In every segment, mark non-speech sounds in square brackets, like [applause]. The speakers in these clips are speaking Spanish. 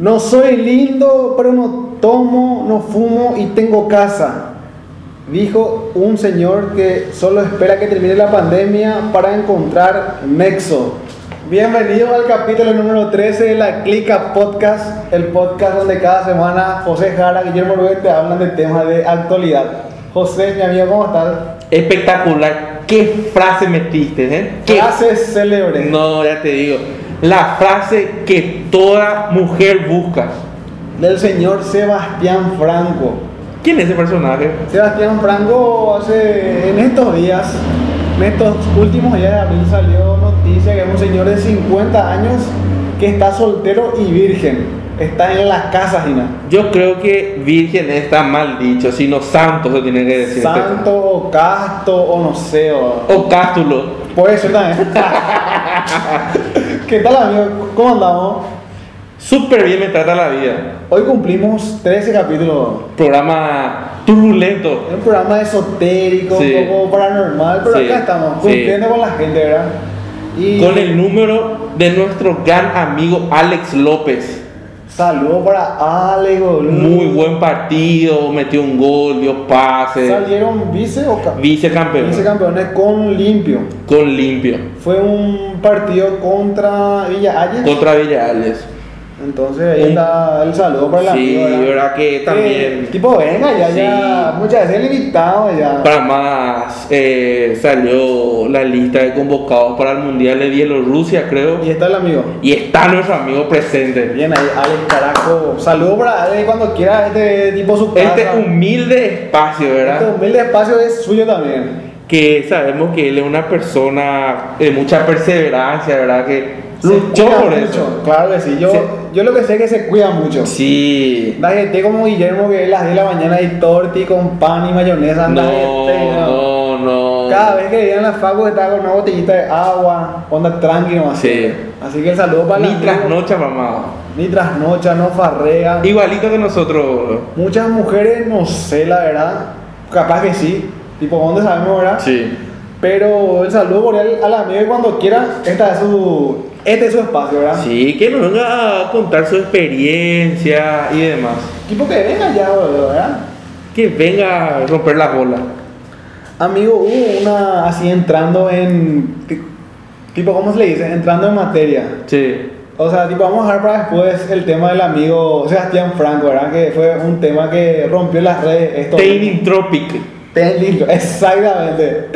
No soy lindo, pero no tomo, no fumo y tengo casa. Dijo un señor que solo espera que termine la pandemia para encontrar Nexo. Bienvenido al capítulo número 13 de la Clica Podcast, el podcast donde cada semana José Jara y Guillermo Rubén te hablan de temas de actualidad. José, mi amigo, ¿cómo estás? Espectacular. ¿Qué frase metiste, eh? ¿Qué Frases célebres. No, ya te digo. La frase que toda mujer busca. Del señor Sebastián Franco. ¿Quién es ese personaje? Sebastián Franco hace en estos días, en estos últimos días de abril salió noticia que es un señor de 50 años que está soltero y virgen. Está en las casas, Gina. Yo creo que virgen está mal dicho, sino santo se tiene que decir. Santo o casto o no sé. O, O cástulo. puede ser también. [laughs] ¿Qué tal, amigo? ¿Cómo andamos? Súper bien me trata la vida. Hoy cumplimos 13 capítulos. Programa turbulento. Es un programa esotérico, Sí. un poco paranormal, pero Sí. acá estamos, Sí. cumpliendo con la gente, ¿verdad? Y Con el número de nuestro gran amigo Alex López. Saludo para Ale, boludo. Muy buen partido, metió un gol, dio pases. Salieron vice o ca- Vicecampeón. vicecampeones con limpio. Con limpio. Fue un partido contra Villa Ayes. Contra Villales. Entonces ahí está el saludo para el Sí, amigo, ¿verdad? verdad que Eh, también. tipo, venga, ya, Sí. ya. Muchas veces el invitado ya. Para más, eh, salió la lista de convocados para el Mundial de Bielorrusia, creo. Y está el amigo. Y está nuestro amigo presente. Bien ahí, Alex Carajo. Saludo para Ale cuando quiera este tipo su casa. Este humilde espacio, Este ¿verdad? humilde espacio es suyo también. Que sabemos que él es una persona de mucha perseverancia, ¿verdad? Que Se luchó cuida por mucho, eso. Claro que sí. Yo, yo lo que sé es que se cuida mucho. Sí. Da gente como Guillermo que a las 10 de la mañana hay torti con pan y mayonesa. No, gente, no, no. Cada vez que le dieron la facu estaba con una botellita de agua, onda tranquilo así. Sí. Así que el saludo para Ni el tras amigo. noche, mamá. Ni trasnocha, no farrea. Igualito que nosotros. Muchas mujeres, no sé la verdad, capaz que sí, tipo, ¿dónde sabemos, verdad? Sí. Pero el saludo cordial al amigo y cuando quiera, esta es su, este es su espacio, ¿verdad? Sí, que nos venga a contar su experiencia y demás. Tipo que venga ya, boludo, ¿verdad? Que venga a romper la bola. Amigo, hubo una así entrando en, ti- tipo, ¿cómo se le dice? Entrando en materia. Sí. O sea, tipo, vamos a dejar para después el tema del amigo Sebastián Franco, ¿verdad? Que fue un tema que rompió las redes. Esto, Training Tropic. Exactamente.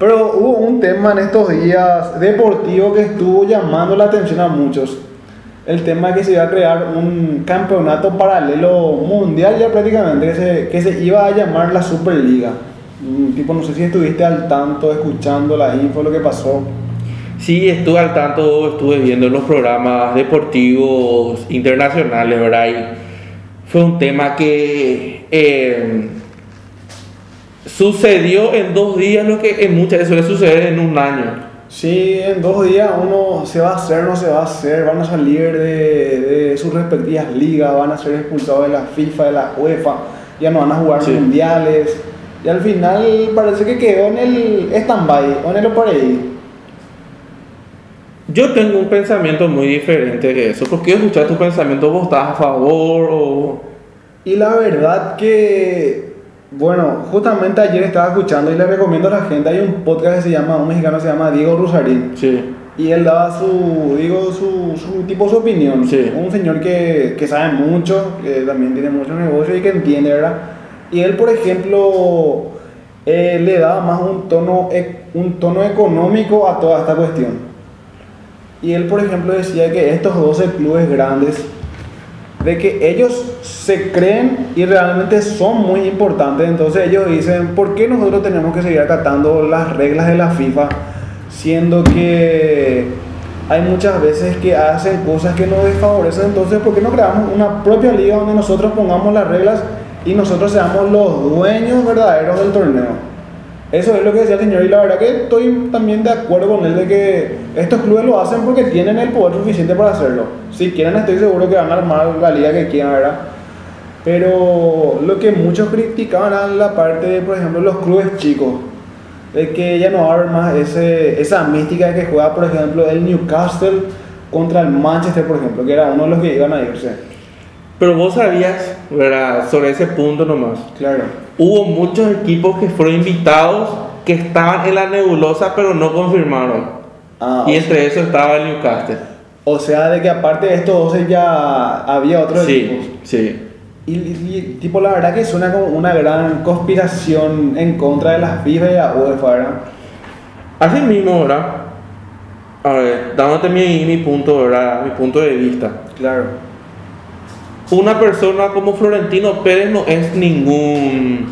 Pero hubo un tema en estos días deportivo que estuvo llamando la atención a muchos. El tema que se iba a crear un campeonato paralelo mundial ya prácticamente, que se, que se iba a llamar la Superliga. Mm, Tipo, no sé si estuviste al tanto, escuchando la info, lo que pasó. Sí, estuve al tanto, estuve viendo los programas deportivos internacionales, ¿verdad? Y fue un tema que eh, sucedió en dos días lo que en muchas veces suele suceder en un año. Sí, en dos días uno se va a hacer, no se va a hacer, van a salir de, de sus respectivas ligas, van a ser expulsados de la FIFA, de la UEFA, ya no van a jugar Sí. mundiales. Y al final parece que quedó en el stand-by, o en el por ahí. Yo tengo un pensamiento muy diferente que eso. ¿Por qué escuchar tu pensamiento? ¿Vos estás a favor o...? Y la verdad que, bueno, justamente ayer estaba escuchando y le recomiendo a la gente, hay un podcast que se llama, un mexicano que se llama Diego Rusarín. Sí. Y él daba su, digo, su, su tipo, su opinión. Sí. Un señor que, que sabe mucho, que también tiene mucho negocio y que entiende, ¿verdad? Y él, por ejemplo, eh, le daba más un tono, e- un tono económico a toda esta cuestión. Y él, por ejemplo, decía que estos 12 clubes grandes, de que ellos se creen y realmente son muy importantes, entonces ellos dicen, ¿por qué nosotros tenemos que seguir acatando las reglas de la FIFA? Siendo que hay muchas veces que hacen cosas que nos desfavorecen, entonces ¿por qué no creamos una propia liga donde nosotros pongamos las reglas y nosotros seamos los dueños verdaderos del torneo? Eso es lo que decía el señor y la verdad que estoy también de acuerdo con él de que estos clubes lo hacen porque tienen el poder suficiente para hacerlo. Si quieren estoy seguro que van a armar la liga que quieran, ¿verdad? Pero lo que muchos criticaban era la parte de, por ejemplo, los clubes chicos. De que ya no va a haber más ese, esa mística de que juega, por ejemplo, el Newcastle contra el Manchester, por ejemplo, que era uno de los que iban a irse. Pero vos sabías, ¿verdad? Sobre ese punto nomás. Claro. Hubo muchos equipos que fueron invitados que estaban en la nebulosa pero no confirmaron. Ah, y entre eso estaba el Newcastle. o sea, de que aparte de estos 12 ya había otros equipos. Sí. Y, y, tipo, la verdad que suena como una gran conspiración en contra de las FIFA y la UEFA, ¿verdad? Así mismo, ¿verdad? A ver, dándote mi, mi punto, ¿verdad? Mi punto de vista. Claro. Una persona como Florentino Pérez no es ningún,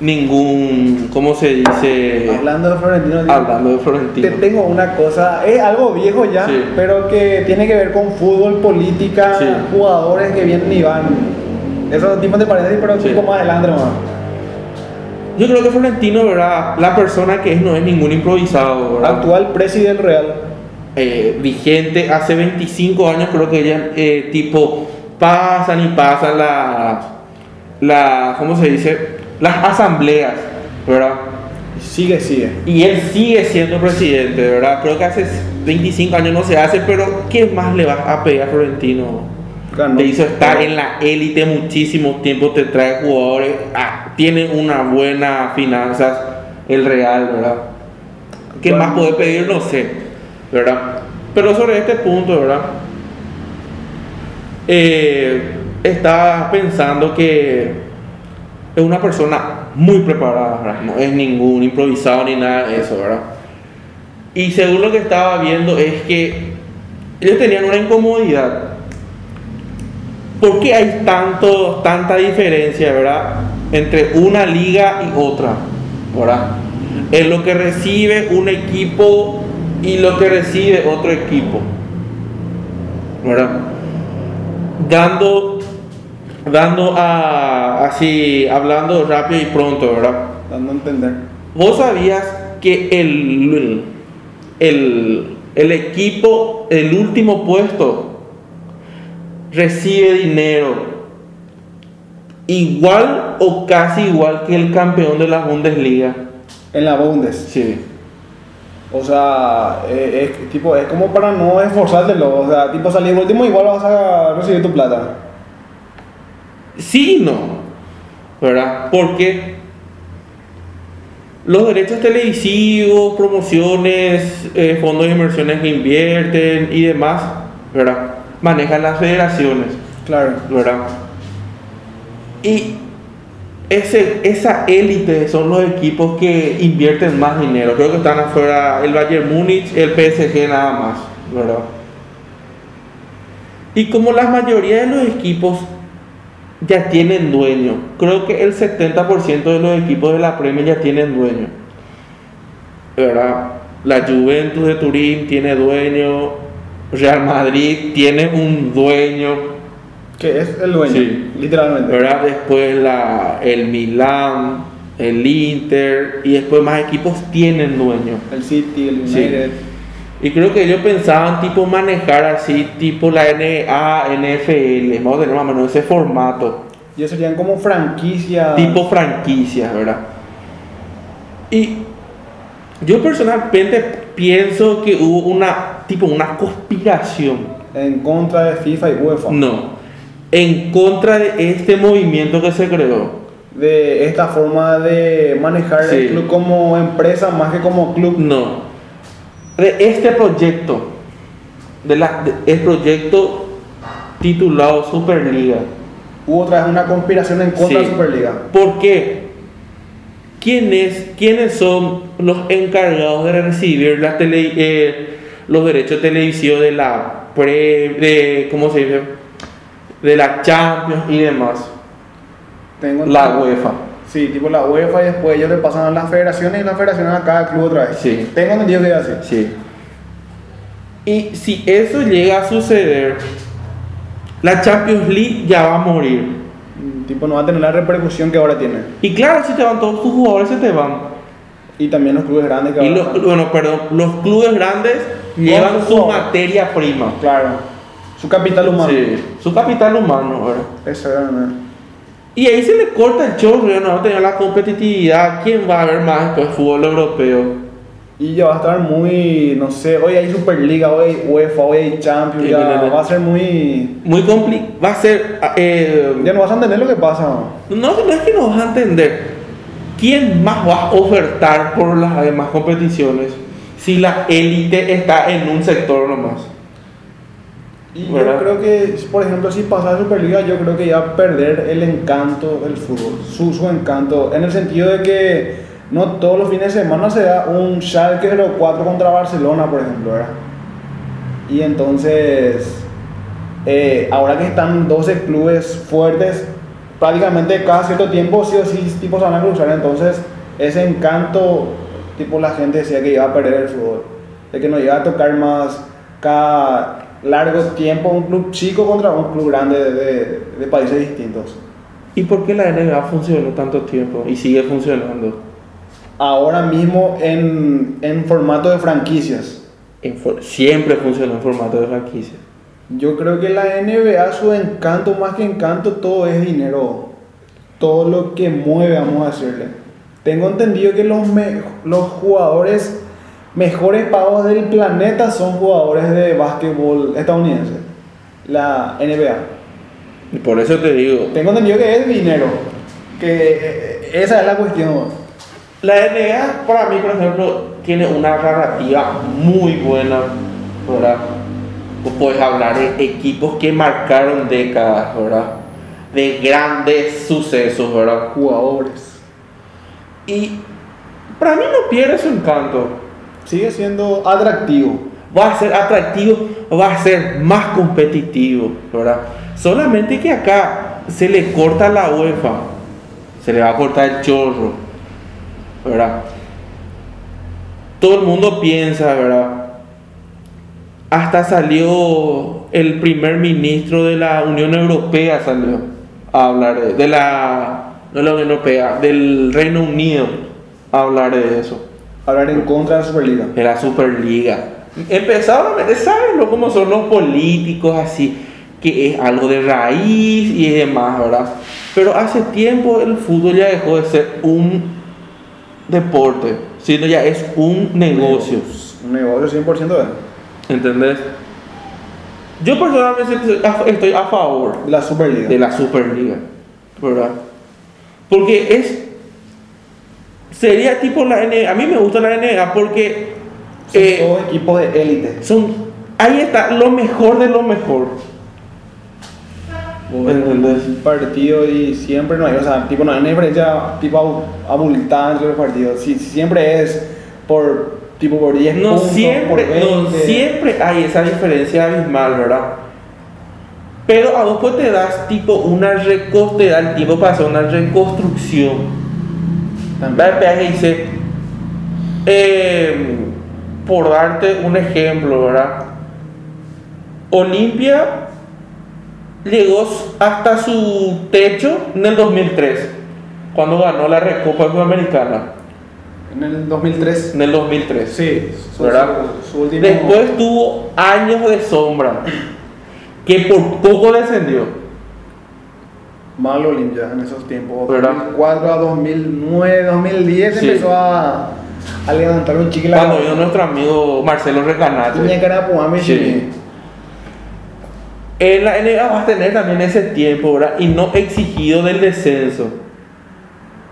ningún, ¿cómo se dice? Hablando de Florentino, digo, Hablando de te Florentino. tengo una cosa, es algo viejo ya, Sí. pero que tiene que ver con fútbol, política, Sí. jugadores que vienen y van. Eso tipo te parece, pero Sí. un poco más adelante nomás. Yo creo que Florentino, ¿verdad? La persona que es no es ningún improvisado, ¿verdad? Actual presidente Real. eh, vigente hace 25 años creo que ya eh, tipo pasan y pasan las la, ¿cómo se dice? las asambleas ¿verdad? Sigue, sigue. y él sigue siendo presidente ¿verdad? creo que hace 25 años no se hace pero ¿qué más le vas a pedir a Florentino? Ganó. te hizo estar en la élite muchísimo tiempo te trae jugadores ah, tiene una buena finanzas el Real ¿verdad? ¿qué Bueno. más puede pedir? no sé ¿verdad? Pero sobre este punto, ¿verdad? Eh, estaba pensando que es una persona muy preparada. No es ningún improvisado ni nada de eso, ¿verdad? Y según lo que estaba viendo es que ellos tenían una incomodidad. ¿Por qué hay tanto, tanta diferencia, verdad? Entre una liga y otra, ¿verdad? En lo que recibe un equipo y lo que recibe otro equipo, ¿verdad? Dando, dando a, así, hablando rápido y pronto, ¿verdad? Dando a entender. ¿Vos sabías que el, el, el equipo, el último puesto, recibe dinero igual o casi igual que el campeón de la Bundesliga? En la Bundes. Sí. O sea, eh, es, tipo, es como para no esforzártelo. O sea, tipo salir último, igual vas a recibir tu plata. Sí y no, ¿verdad? Porque los derechos televisivos, promociones, eh, fondos de inversiones que invierten y demás, ¿verdad? Manejan las federaciones, Claro. ¿verdad? Y esa élite son los equipos que invierten más dinero. Creo que están afuera el Bayern Múnich, el PSG nada más, ¿verdad? Y como la mayoría de los equipos ya tienen dueño, creo que el 70% de los equipos de la Premier ya tienen dueño, ¿verdad? La Juventus de Turín tiene dueño, Real Madrid tiene un dueño, Que es el dueño, Sí. literalmente. ¿verdad? Después la, el Milán, el Inter y después más equipos tienen dueño. El City, el Sí. United. Y creo que ellos pensaban tipo manejar así, tipo la NBA, NFL, vamos a tener más o menos ese formato, Y eso serían como franquicias. tipo franquicias, ¿verdad? Y yo personalmente pienso que hubo una, tipo una conspiración, En contra de FIFA y UEFA. no, en contra de este movimiento que se creó. De esta forma de manejar Sí. el club como empresa más que como club. No. De este proyecto, de la, de- el proyecto titulado Superliga. Hubo otra vez una conspiración en contra Sí. de la Superliga. ¿Por qué? ¿Quiénes, quiénes son los encargados de recibir la tele- eh, los derechos televisivos de la pre, de, ¿cómo se dice? De la Champions y demás. Tengo La UEFA. Sí, tipo la UEFA y después ellos le pasan a las federaciones y las federaciones a cada club otra vez. Sí. Tengo entendido que es así. Sí. Y si eso llega a suceder, la Champions League ya va a morir. Mm, Tipo no va a tener la repercusión que ahora tiene. Y claro, si te van todos tus jugadores, se te van. Y también los clubes grandes que Y los, bueno, perdón, los clubes grandes llevan su jugadores. materia prima. Claro. Su capital humano. Sí, su capital humano, ¿verdad? Y ahí se le corta el chorro, ya no va a tener la competitividad. ¿Quién va a ver más después fútbol europeo? Y ya va a estar muy, no sé, hoy hay Superliga, hoy hay UEFA, hoy hay Champions, Sí, ya mira. va a ser muy... Muy complicado. Va a ser. eh, Ya no vas a entender lo que pasa. no, no es que no vas a entender. ¿Quién más va a ofertar por las demás competiciones si la élite está en un sector nomás? Y ¿Verdad? yo creo que, por ejemplo, si pasa a Superliga, yo creo que ya va a perder el encanto del fútbol, su, su encanto, en el sentido de que no todos los fines de semana se da un Schalke 04 contra Barcelona, por ejemplo, ¿verdad? Y entonces, eh, ahora que están 12 clubes fuertes, prácticamente cada cierto tiempo sí o sí tipo se van a cruzar, entonces ese encanto, tipo la gente decía que iba a perder el fútbol, de que no iba a tocar más cada largo tiempo un club chico contra un club grande de, de- de países distintos. ¿Y por qué la NBA funcionó tanto tiempo y sigue funcionando? Ahora mismo en, en formato de franquicias. En for- siempre funcionó en formato de franquicia. Yo creo que la NBA, su encanto, más que encanto, todo es dinero. Todo lo que mueve, vamos a decirle. Tengo entendido que los, los jugadores mejores pagos del planeta son jugadores de básquetbol estadounidense. La NBA. Y por eso te digo, Tengo entendido que es dinero. Que eh, esa es la cuestión. La NBA, para mí, por ejemplo, tiene una narrativa muy buena, ¿verdad? Podés hablar de equipos que marcaron décadas, ¿verdad? De grandes sucesos, ¿verdad? Jugadores. Y para mí no pierde su encanto. Sigue siendo atractivo. Va a ser atractivo, va a ser más competitivo, ¿verdad? Solamente que acá se le corta la UEFA, se le va a cortar el chorro, ¿verdad? Todo el mundo piensa, ¿verdad? Hasta salió el primer ministro de la Unión Europea, salió a hablar de, de la, no la Unión Europea, del Reino Unido, a hablar de eso Hablar en contra de la Superliga. de la Superliga. Empezaron a meter, ¿saben lo cómo son los políticos así? Que es algo de raíz y demás, ¿verdad? Pero hace tiempo el fútbol ya dejó de ser un deporte, sino ya es un negocio. Un negocio 100% de ¿Entendés? Yo personalmente estoy a- favor la Superliga. de la Superliga, ¿verdad? Porque es. Sería tipo la NBA. A mí me gusta la NBA porque. Son eh, todos equipos de élite. son ahí está lo mejor de lo mejor ¿Entendés? Un partido y siempre no hay, o sea, tipo, no hay una diferencia tipo abu- abultada entre los partidos. Si, siempre es por tipo por 10 no puntos, siempre por 20. no siempre hay esa diferencia abismal verdad pero a vos te das tipo una te da el tiempo para hacer una reconstrucción. Va el peaje y dice eh, por darte un ejemplo verdad Olimpia llegó hasta su techo en el 2003 cuando ganó la Recopa Sudamericana En el 2003. en el 2003 Sí, su, ¿verdad? su- su último. Después tuvo años de sombra, que por poco descendió. Malo Olimpia en esos tiempos. ¿Verdad? 2004 a 2009, 2010 Sí. empezó a, a levantar un chicle. Cuando vino nuestro amigo Marcelo Recanate. Sí. En la NBA vas a tener también ese tiempo, ¿verdad? Y no exigido del descenso.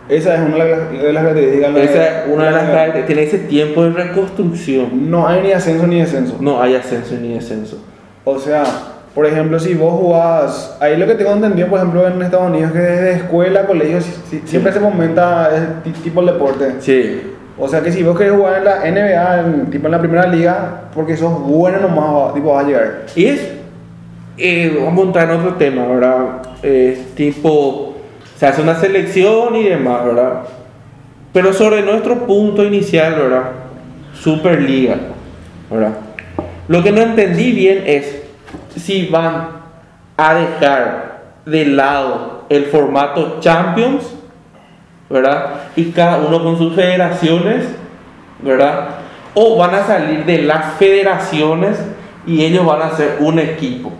Esa es una de las, de las características. Esa es una de las características. Tiene ese tiempo de reconstrucción. No hay ni ascenso ni descenso. No hay ascenso ni descenso. O sea, por ejemplo, si vos jugás, ahí lo que tengo entendido, por ejemplo, en Estados Unidos, que desde escuela, colegio, si- si- siempre se fomenta ese ti- tipo de deporte. Sí. O sea, que si vos querés jugar en la NBA, en, tipo en la primera liga, porque sos bueno nomás, tipo, vas a llegar. Y es, eh, vamos a entrar en otro tema, ¿verdad? Eh, tipo, se hace una selección y demás, ¿verdad? Pero sobre nuestro punto inicial, ¿verdad? Superliga, ¿verdad? Lo que no entendí bien es si van a dejar de lado el formato Champions, ¿verdad? Y cada uno con sus federaciones, ¿verdad? O van a salir de las federaciones y ellos van a ser un equipo.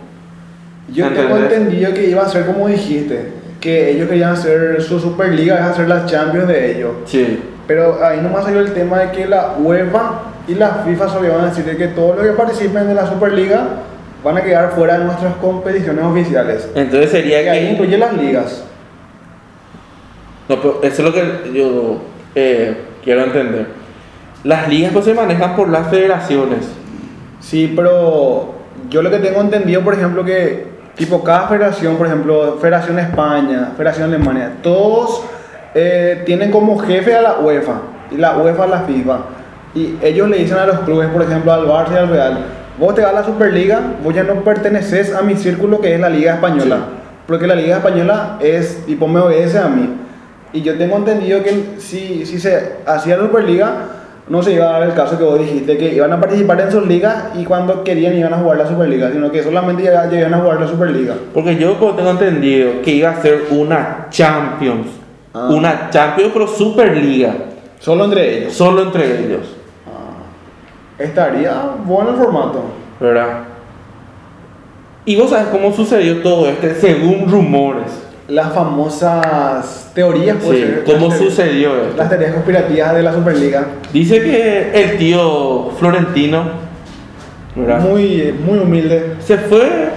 Yo tengo entendido que iba a ser como dijiste, que ellos querían hacer su Superliga, es hacer las Champions de ellos. Sí. Pero ahí nomás salió el tema de que la UEFA y la FIFA se van a decir de que todos los que participen de la Superliga van a quedar fuera de nuestras competiciones oficiales. Entonces sería Y ahí que... incluye las ligas. No, pero eso es lo que yo eh, quiero entender. Las ligas pues se manejan por las federaciones. Sí, pero yo lo que tengo entendido, por ejemplo, que tipo cada federación, por ejemplo, Federación España, Federación Alemania, todos eh, tienen como jefe a la UEFA y la UEFA a la FIFA. Y ellos le dicen a los clubes, por ejemplo, al Barça y al Real, vos te vas a la Superliga, vos ya no perteneces a mi círculo que es la Liga Española. Sí. Porque la Liga Española es, tipo, me obedece a mí. Y yo tengo entendido que si, si se hacía la Superliga, no se iba a dar el caso que vos dijiste, que iban a participar en sus ligas y cuando querían iban a jugar la Superliga, sino que solamente ya, ya iban a jugar la Superliga. Porque yo tengo entendido que iba a ser una Champions. Ah. Una Champions pero Superliga. Solo entre ellos. Solo entre ellos. Estaría bueno el formato. ¿Verdad? Y vos sabes cómo sucedió todo esto según rumores. Las famosas teorías, Sí, ser, ¿Cómo las teorías- sucedió esto? Las teorías conspirativas de la Superliga. Dice que el tío Florentino ¿verdad? Muy, muy humilde. se fue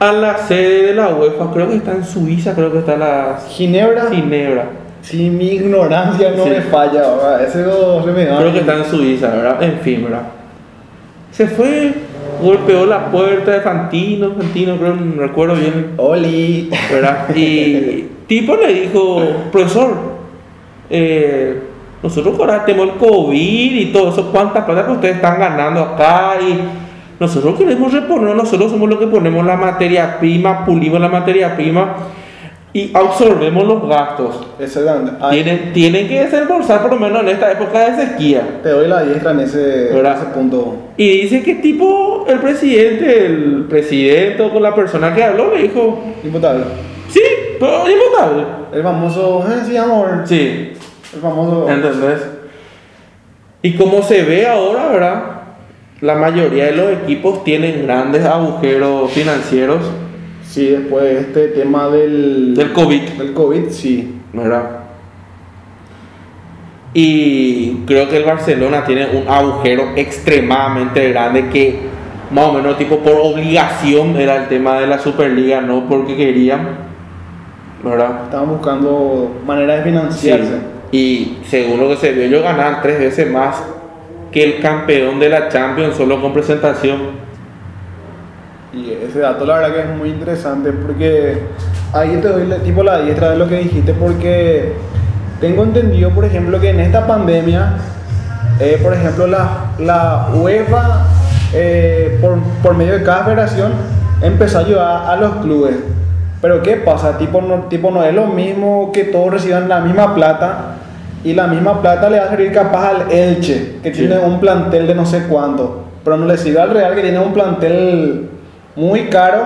a la sede de la UEFA, creo que está en Suiza, creo que está la Ginebra, Ginebra. Si mi ignorancia no Sí. me falla, ¿verdad? ese no se me da. Creo que está en Suiza, ¿verdad? En fin, ¿verdad? Se fue, golpeó la puerta de Fantino, Fantino, creo, no recuerdo bien, Oli. ¿verdad? Y [laughs] tipo le dijo, profesor, eh, nosotros ahora tenemos el COVID y todo eso, ¿cuántas plata que ustedes están ganando acá? Y nosotros queremos reponer, nosotros somos los que ponemos la materia prima, pulimos la materia prima y absorbemos los gastos. Ahí Tienen, tienen que desembolsar por lo menos en esta época de sequía. te doy la diestra en ese, en ¿Verdad? ese punto. Y dice que tipo el presidente, el presidente o con la persona que habló le dijo, Imputable. sí, pero es imputable. El famoso, eh, sí, amor. Sí, El famoso. ¿entendés? Y como se ve ahora, ¿verdad? La mayoría de los equipos tienen grandes agujeros financieros, Sí, después de este tema del. Del COVID. Del COVID, sí. ¿verdad? Y creo que el Barcelona tiene un agujero extremadamente grande que más o menos tipo por obligación era el tema de la Superliga, no porque querían, ¿verdad? Estaban buscando maneras de financiarse. Y según lo que se vio, ellos ganaban tres veces más que el campeón de la Champions solo con presentación. Y ese dato la verdad que es muy interesante porque ahí te doy tipo la diestra de lo que dijiste porque tengo entendido por ejemplo que en esta pandemia eh, por ejemplo la, la UEFA eh, por, por medio de cada federación empezó a ayudar a los clubes pero qué pasa tipo no, tipo no es lo mismo que todos reciban la misma plata y la misma plata le va a servir capaz al Elche que Sí. tiene un plantel de no sé cuánto pero no le sirve al Real que tiene un plantel muy caro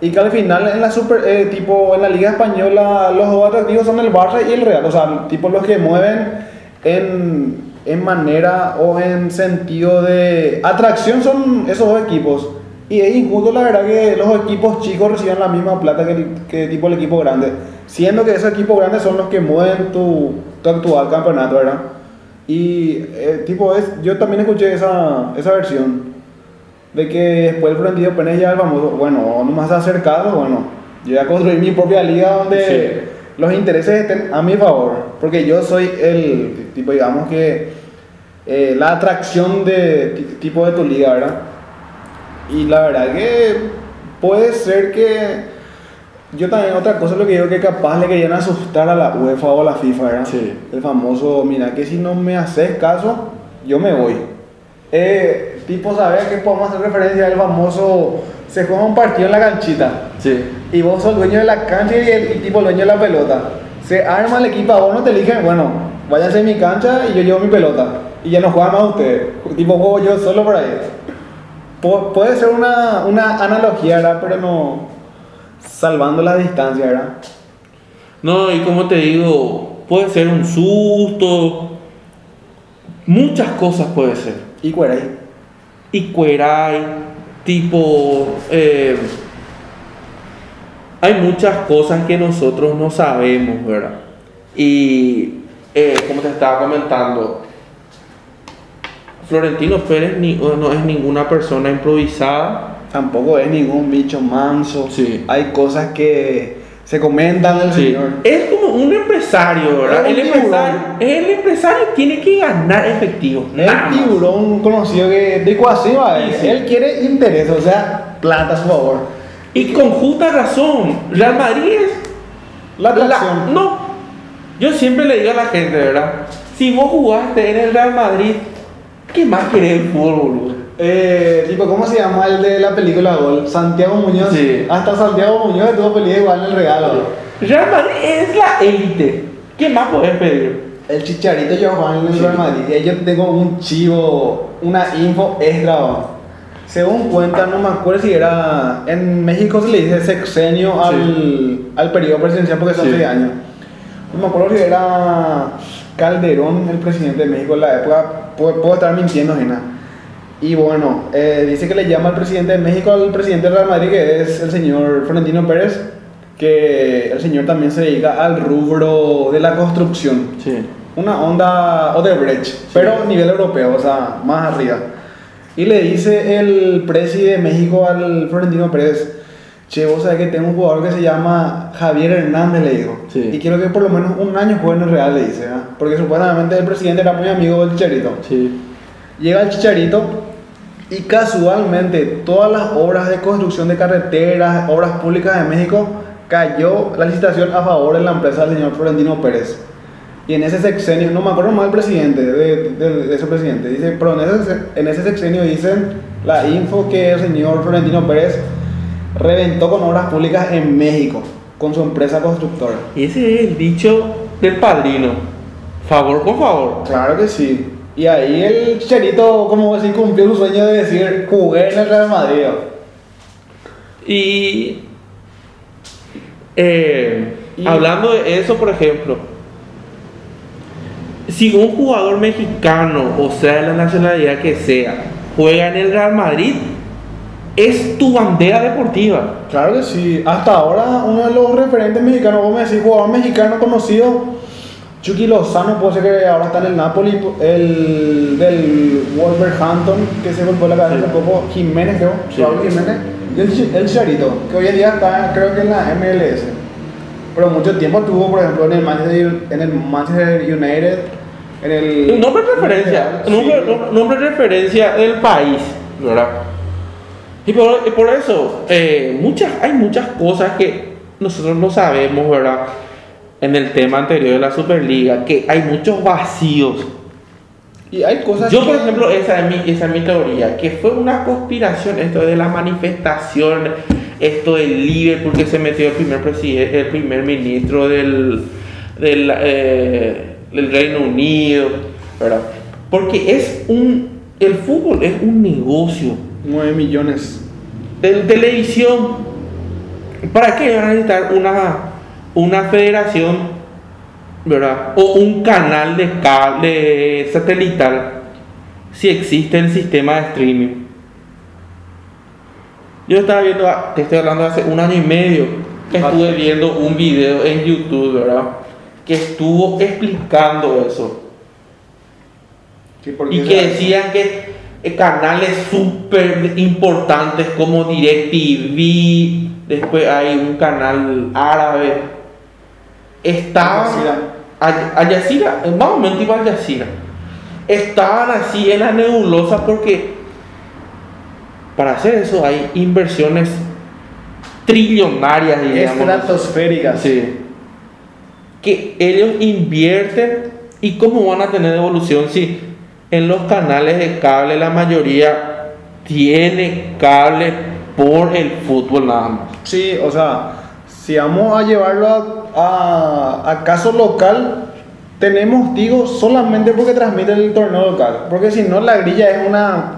y que al final en la super eh, tipo en la liga española los dos atractivos son el Barça y el Real. O sea tipo los que mueven en, en manera o en sentido de atracción son esos dos equipos. Y es injusto la verdad que los equipos chicos reciban la misma plata que, el- que tipo el equipo grande. Siendo que esos equipos grandes son los que mueven tu, tu actual campeonato verdad y eh, tipo es yo también escuché esa, esa versión de que después el Florentino Pérez ya el famoso, bueno, no más acercado, bueno, yo voy a construir mi propia liga donde Sí. los intereses estén a mi favor, porque yo soy el tipo, digamos que eh, la atracción de ti- tipo de tu liga, ¿verdad? Y la verdad que puede ser que yo también otra cosa lo que digo que capaz le querían asustar a la UEFA o a la FIFA, ¿verdad? Sí. El famoso, mira que si no me haces caso, yo me voy. Eh, tipo, ¿sabes que podemos hacer referencia al famoso, se juega un partido en la canchita Sí. y vos sos dueño de la cancha y el tipo dueño de la pelota. Se arma el equipo, a vos no te eligen, bueno, váyanse a mi cancha y yo llevo mi pelota. Y ya no juegan más ustedes. Tipo, juego yo solo por ahí. Pu- puede ser una, una analogía, ¿verdad? Pero no salvando la distancia, ¿verdad? No, y como te digo, puede ser un susto, muchas cosas puede ser. Y cuera ahí. Y Cueray, tipo, eh, hay muchas cosas que nosotros no sabemos, ¿verdad? Y eh, como te estaba comentando, Florentino Pérez ni- no es ninguna persona improvisada. Tampoco es ningún bicho manso. Sí. Hay cosas que se comentan Sí. señor. Es como un empresario, ¿verdad? El empresario, el empresario tiene que ganar efectivo. El tiburón conocido que de Cuasiva, Sí, él, quiere interés, o sea, plata a su favor. Y con justa razón, Real Madrid es La la- atracción. no, yo siempre le digo a la gente, ¿verdad? Si vos jugaste en el Real Madrid, ¿qué más querés del fútbol, boludo? Eh, tipo, ¿cómo se llama el de la película Gol? Santiago Muñoz. Sí. Hasta Santiago Muñoz estuvo feliz igual en el regalo. Real Madrid es la élite. ¿Qué más podés pedir? El chicharito yo Juan en el Sí. Real Madrid. Ahí yo tengo un chivo, una info extra. Según cuenta, no me acuerdo si era. En México se le dice sexenio al, al periodo presidencial porque son Sí. seis años. No me acuerdo si era Calderón el presidente de México en la época. Puedo, puedo estar mintiendo, Gina. Y bueno, eh, dice que le llama al presidente de México al presidente del Real Madrid, que es el señor Florentino Pérez, que el señor también se dedica al rubro de la construcción. Sí. Una onda Odebrecht, pero a nivel europeo, o sea, más arriba. Y le dice el presi de México al Florentino Pérez, che, vos sabés que tengo un jugador que se llama Javier Hernández, le digo. Sí. Y quiero que por lo menos un año juegue en el Real, le dice, ¿verdad? Porque supuestamente el presidente era muy amigo del Chicharito. Sí. Llega el Chicharito y casualmente todas las obras de construcción de carreteras, obras públicas de México, cayó la licitación a favor de la empresa del señor Florentino Pérez. Y en ese sexenio, no me acuerdo más el presidente, de, de- de ese presidente, dice, pero en ese, en ese sexenio dicen la info que el señor Florentino Pérez reventó con obras públicas en México, con su empresa constructora. Y ese es el dicho del padrino. Favor con favor. Claro que sí. Y ahí el Chicharito, como decir, cumplió su sueño de decir, jugué en el Real Madrid. Y, eh, Y- hablando de eso, por ejemplo, si un jugador mexicano, o sea, de la nacionalidad que sea, juega en el Real Madrid, es tu bandera deportiva. Claro que sí. Hasta ahora, uno de los referentes mexicanos, vos me decís, jugador mexicano conocido, Chucky Lozano, puede ser que ahora está en el Napoli, el del Wolverhampton, que se golpeó la cabeza Sí. hace poco, Jiménez, creo, Sí. Raúl Jiménez, y el, el que hoy en día está, creo que en la MLS. Pero mucho tiempo tuvo, por ejemplo, en el Manchester, en el Manchester United, en el... Un nombre de referencia, un nombre, Sí. un nombre de referencia del país, ¿verdad? Y por, y por eso, eh, muchas, hay muchas cosas que nosotros no sabemos, ¿verdad? En el tema anterior de la Superliga, que hay muchos vacíos. Y hay cosas Yo, que- por ejemplo, esa es, mi, esa es mi teoría, que fue una conspiración esto de las manifestaciones, esto del Liverpool que se metió el primer presidente, el primer ministro del, del, eh, del Reino Unido, ¿verdad? Porque es un, el fútbol es un negocio. 9 millones. De televisión, ¿para qué van a necesitar una, una federación, ¿verdad? O un canal de cable satelital si existe el sistema de streaming. Yo estaba viendo, te estoy hablando hace un año y medio, que estuve viendo un video en YouTube, ¿verdad? Que estuvo explicando eso. Sí, Y que decían que eh, canales súper importantes como DirecTV, después hay un canal árabe, estaban, Al Jazeera, más o menos tipo Al Jazeera, estaban así en la nebulosa porque para hacer eso hay inversiones trillonarias, digamos. estratosféricas. Sí. Que ellos invierten y cómo van a tener devolución si en los canales de cable la mayoría tiene cable por el fútbol nada más. Sí, o sea, si vamos a llevarlo a, a, a caso local, tenemos Tigo solamente porque transmite el torneo local. Porque si no, la grilla es una.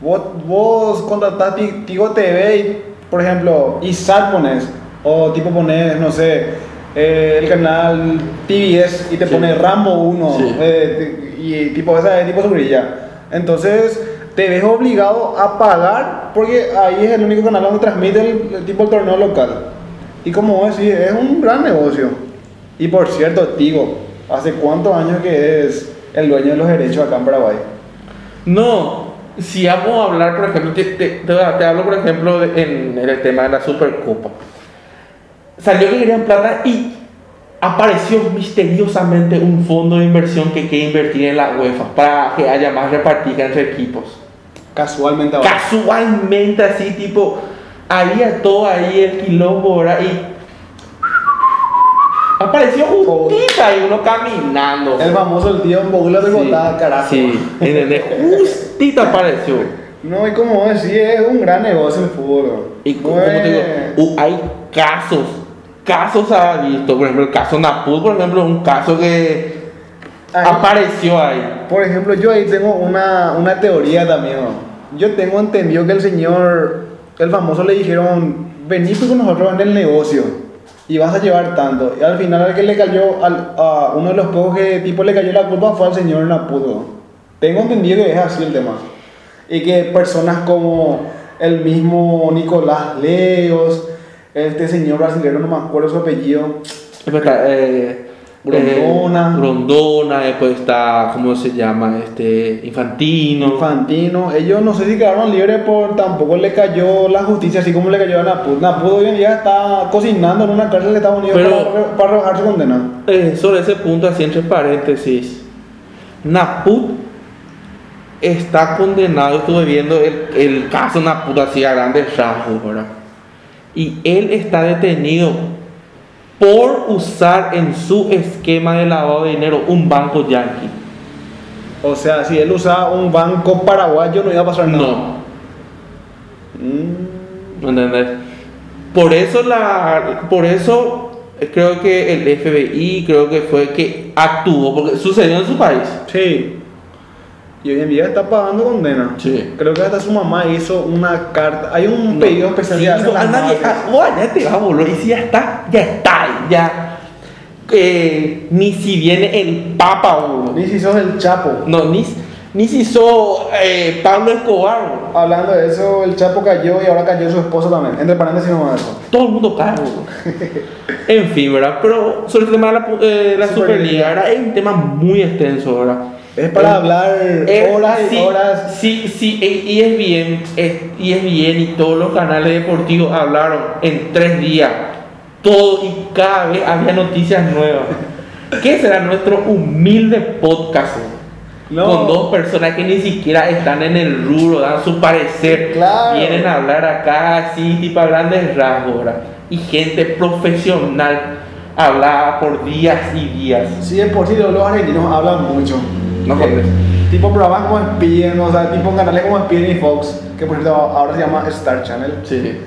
Vos, vos contratás Ti- Tigo TV y, por ejemplo, ISAT pones, o tipo pones, no sé, eh, el canal TVS y te Sí. pone Rambo 1 Sí. eh, y tipo esa es tipo su grilla. Entonces te ves obligado a pagar porque ahí es el único canal donde transmite el, el tipo el torneo local. Y como vos decís, es un gran negocio. Y por cierto, Tigo, ¿Hace cuántos años que es el dueño de los derechos acá en Paraguay? No, si vamos a hablar, por ejemplo, te, te- te- te hablo, por ejemplo, de- en, en el tema de la Supercopa. Salió que querían plata y apareció misteriosamente un fondo de inversión que quiere invertir en la UEFA para que haya más repartida entre equipos. Casualmente ahora. Casualmente así, tipo, había todo ahí el quilombo, ¿verdad? Y apareció justita y uno caminando. El famoso el tío en Bogotá de Sí, Bogotá, carajo. Sí, ¿entendés? Justita apareció. No, y como vos decís, es un gran negocio el fútbol. Y como te digo, uh, hay casos, casos ha visto, por ejemplo, el caso Naput, por ejemplo, un caso que Ahí- apareció ahí. Por ejemplo, yo ahí tengo una, una teoría también. Yo tengo entendido que el señor, el famoso, le dijeron, vení tú con nosotros en el negocio y vas a llevar tanto. Y al final al que le cayó, al, a uno de los pocos que tipo le cayó la culpa fue al señor Napudo. Tengo entendido que es así el tema. Y que personas como el mismo Nicolás Leos, este señor brasileño, no me acuerdo su apellido, Grondona. eh, después está, ¿cómo se llama? Este, Infantino. Infantino, ellos no sé si quedaron libres por tampoco le cayó la justicia así como le cayó a Naput. Naput hoy en día está cocinando en una cárcel de Estados Unidos Pero- para, para rebajar su condena. Eh, sobre ese punto, así entre paréntesis, Naput está condenado, estuve viendo el, el caso Naput así a grandes rasgos, ¿verdad? Y él está detenido por usar en su esquema de lavado de dinero un banco yankee. O sea, si él usaba un banco paraguayo no iba a pasar nada. No, Mm, ¿me ¿entendés? Por eso la, por eso creo que el FBI creo que fue que actuó, porque sucedió en su país. sí. Y hoy en día está pagando condena. Sí. Creo que hasta su mamá hizo una carta. Hay un No. pedido especial Sí, que hacen no, las a nadie- madres. ah, bueno, ya te va, boludo. Y si ya está, ya está, ya. Eh, ni si viene el Papa, boludo. Ni si sos el Chapo. No, ni, ni si sos eh, Pablo Escobar, boludo. Hablando de eso, el Chapo cayó y ahora cayó su esposo también. Entre paréntesis nomás eso. Todo el mundo cae, boludo. [laughs] en fin, ¿verdad? Pero sobre el tema de la, eh, la Superliga. Superliga. Es un tema muy extenso, ¿verdad? Es para hablar horas y sí, horas. Sí, sí, y y es bien, es- y es bien, y todos los canales deportivos hablaron en tres días, todo y cada vez había noticias nuevas. [laughs] ¿Qué será nuestro humilde podcast? No. Con dos personas que ni siquiera están en el rubro, dan su parecer, Claro. vienen a hablar acá así, tipo a grandes rasgos, ¿verdad? Y gente profesional hablaba por días y días. Sí, es por sí, los argentinos hablan mucho. No jodes. tipo programas como Spien, o sea, tipo canales como Spien y Fox, que por cierto ahora se llama Star Channel. Sí.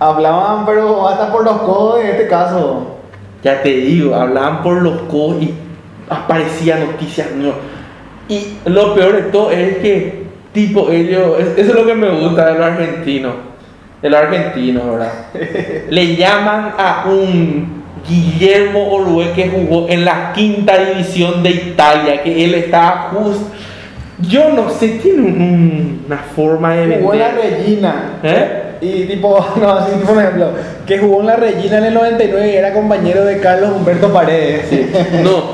Hablaban, pero hasta por los codos en este caso. Ya te digo, hablaban por los codos y aparecían noticias nuevas. Y lo peor de todo es que, tipo, ellos, es- eso es lo que me gusta de los argentinos, de los argentinos, ¿verdad? [laughs] Le llaman a un Guillermo Orué que jugó en la quinta división de Italia, que él estaba justo. Yo no sé, tiene un- una forma de Jugó en la vender. Regina. ¿Eh? Y tipo, [laughs] no, así por ejemplo, que jugó en la Regina en el 99 y era compañero de Carlos Humberto Paredes. Sí. No,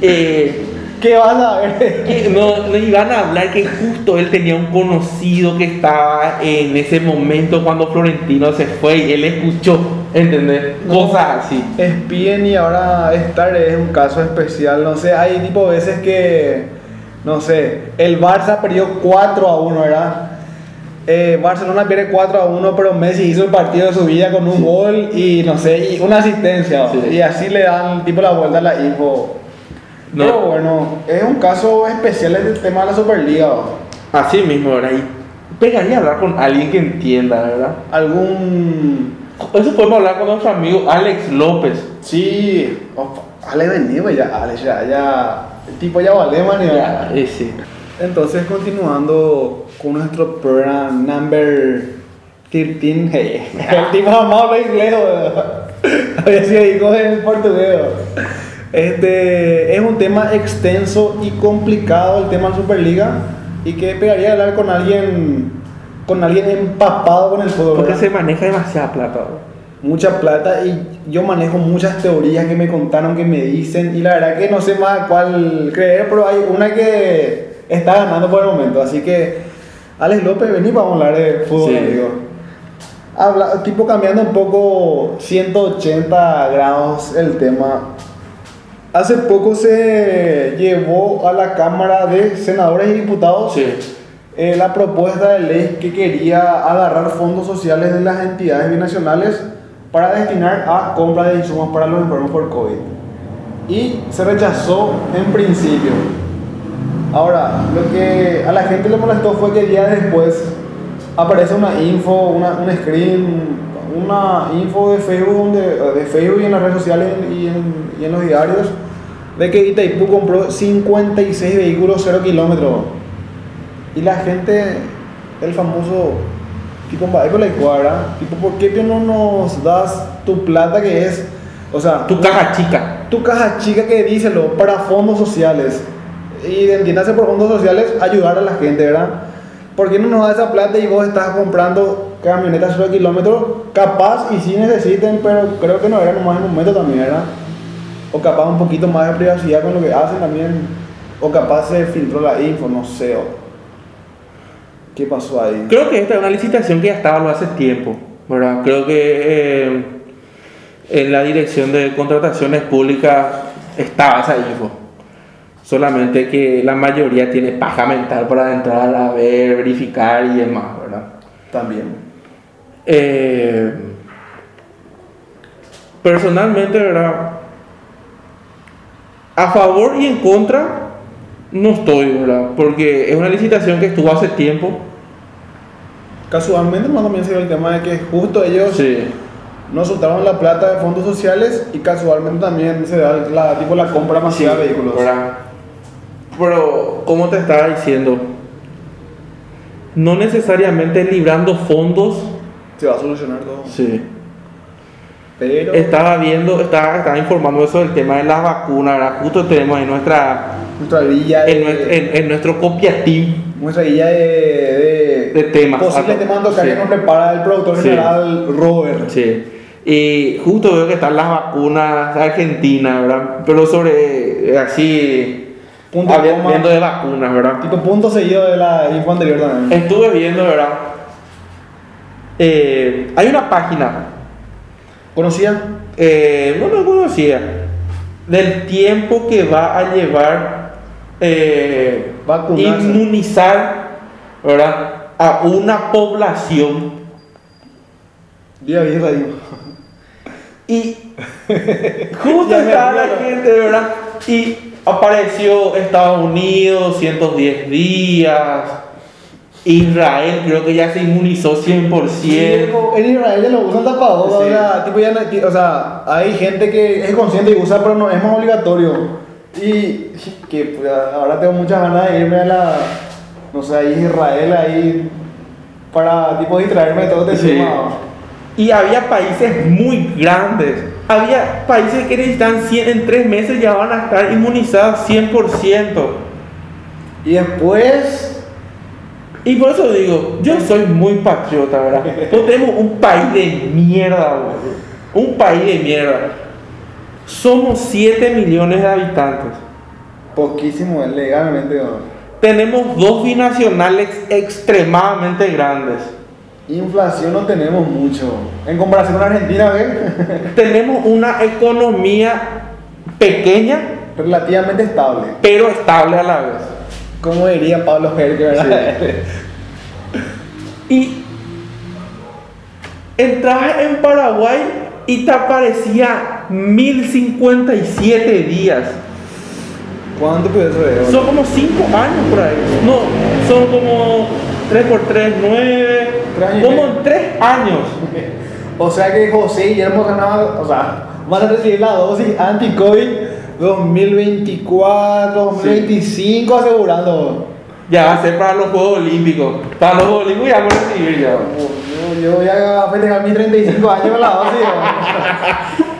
eh, ¿Qué vas a ver? que no, no iban a hablar que justo él tenía un conocido que estaba en ese momento cuando Florentino se fue y él escuchó, ¿entendés? Cosas así. Spien y ahora Star es un caso especial, no sé, hay tipo veces que, no sé, el Barça perdió 4 a 1, ¿verdad? Eh, Barcelona pierde 4 a 1, pero Messi hizo el partido de su vida con un gol y no sé, y una asistencia, Sí. y así le dan tipo la vuelta a la info. No. Pero bueno, es un caso especial el tema de la Superliga. ¿o? Así mismo, ¿verdad? Y pegaría hablar con alguien que entienda, ¿verdad? Algún... Eso podemos hablar con nuestro amigo Alex López. Sí, opa, Ale venido ya, Ale ya, ya, el tipo ya vale, man, ya. Ya, eh, sí. Entonces, continuando con nuestro programa number 13, hey, [laughs] el tipo jamás habla inglés, weón. [laughs] había sido hijo en portugués. Este es un tema extenso y complicado el tema de Superliga y que pegaría hablar con alguien con alguien empapado con el fútbol. Porque se maneja demasiada plata. mucha plata y yo manejo muchas teorías que me contaron, que me dicen y la verdad que no sé más cuál creer, pero hay una que está ganando por el momento. Así que, Alex López, vení para hablar de fútbol, Sí. amigo. Habla, tipo cambiando un poco 180 grados el tema. Hace poco se llevó a la Cámara de Senadores y Diputados Sí. eh, la propuesta de ley que quería agarrar fondos sociales de las entidades binacionales para destinar a compra de insumos para los enfermos por COVID. Y se rechazó en principio. Ahora, lo que a la gente le molestó fue que días después aparece una info, una, un screen, una info de Facebook, donde, de Facebook y en las redes sociales y en, y en los diarios de que Itaipú compró 56 vehículos 0 kilómetros. Y la gente, el famoso tipo la cuadra, tipo, ¿por qué tú no nos das tu plata que es, o sea, Tu caja chica. tu caja chica que díselo para fondos sociales? Y entiéndase por fondos sociales ayudar a la gente, ¿verdad? ¿Por qué no nos da esa plata y vos estás comprando camionetas 0 kilómetros? Capaz y sí necesiten, pero creo que no era nomás el momento también, ¿verdad? O capaz un poquito más de privacidad con lo que hacen también. O capaz se filtró la info, no sé. o- ¿Qué pasó ahí? Creo que esta es una licitación que ya estaba hace tiempo, ¿verdad? Creo que eh, en la dirección de contrataciones públicas estaba esa info. Solamente que la mayoría tiene paja mental para entrar a ver, verificar y demás, ¿verdad? También. Eh, personalmente, ¿verdad? A favor y en contra no estoy, ¿verdad? Porque es una licitación que estuvo hace tiempo. Casualmente más también se el tema de que justo ellos Sí. no soltaron la plata de fondos sociales y casualmente también se da la, tipo la compra masiva de vehículos. ¿verdad? Pero, como te estaba diciendo, no necesariamente librando fondos. Se va a solucionar todo. Sí. Pero Estaba viendo, estaba, estaba informando eso del tema de las vacunas, ¿verdad? Justo tenemos en nuestra, nuestra guía en, de, nues- en- en nuestro copiatín nuestra guía de, de, de temas. posibles temas locales Sí. que nos prepara el productor Sí. general Robert. Sí. Y justo veo que están las vacunas argentinas, ¿verdad? Pero sobre, eh, así, Punto viendo de vacunas, ¿verdad? Tipo punto seguido de la info anterior también. Estuve viendo, ¿verdad? Eh, hay una página, ¿Conocía? eh, no lo conocía, del tiempo que va a llevar eh, Vacunarse. inmunizar, ¿verdad? A una población Día ahí. Y justo [laughs] estaba la gente, ¿verdad? Y apareció Estados Unidos, 110 días. Israel creo que ya se inmunizó 100%. En Israel ya lo usan tapabocas, Sí. o sea, tipo ya o sea, hay gente que es consciente y usa, pero no es más obligatorio. Y que pues, ahora tengo muchas ganas de irme a la, no sé, ahí Israel, ahí, para tipo distraerme de todo este Sí. Y había países muy grandes. Había países que necesitan 100, en tres meses ya van a estar inmunizados 100%. Y después, Y por eso digo, yo soy muy patriota, ¿verdad? Nosotros tenemos un país de mierda, boludo. Un país de mierda. Somos 7 millones de habitantes. poquísimo, legalmente, ¿no? Tenemos dos binacionales extremadamente grandes. inflación no tenemos mucho. En comparación con Argentina, ¿ves? [laughs] Tenemos una economía pequeña, Relativamente estable. pero estable a la vez. Como diría Pablo Gerke, ¿verdad? [laughs] Y entrabas en Paraguay y te aparecía 1057 días. ¿Cuánto puede ser? Son como 5 años por ahí. No, son como 3 por 3, 9. Tres años y Como medio. en 3 años. O sea que José y Guillermo ganaba, o sea, van a recibir la dosis anti-COVID 2024, 2025 asegurando. Ya va a ser para los Juegos Olímpicos. Para los Juegos Olímpicos ya vamos a recibir ya. Yo, yo voy a festejar mis 35 años la dosis. [laughs]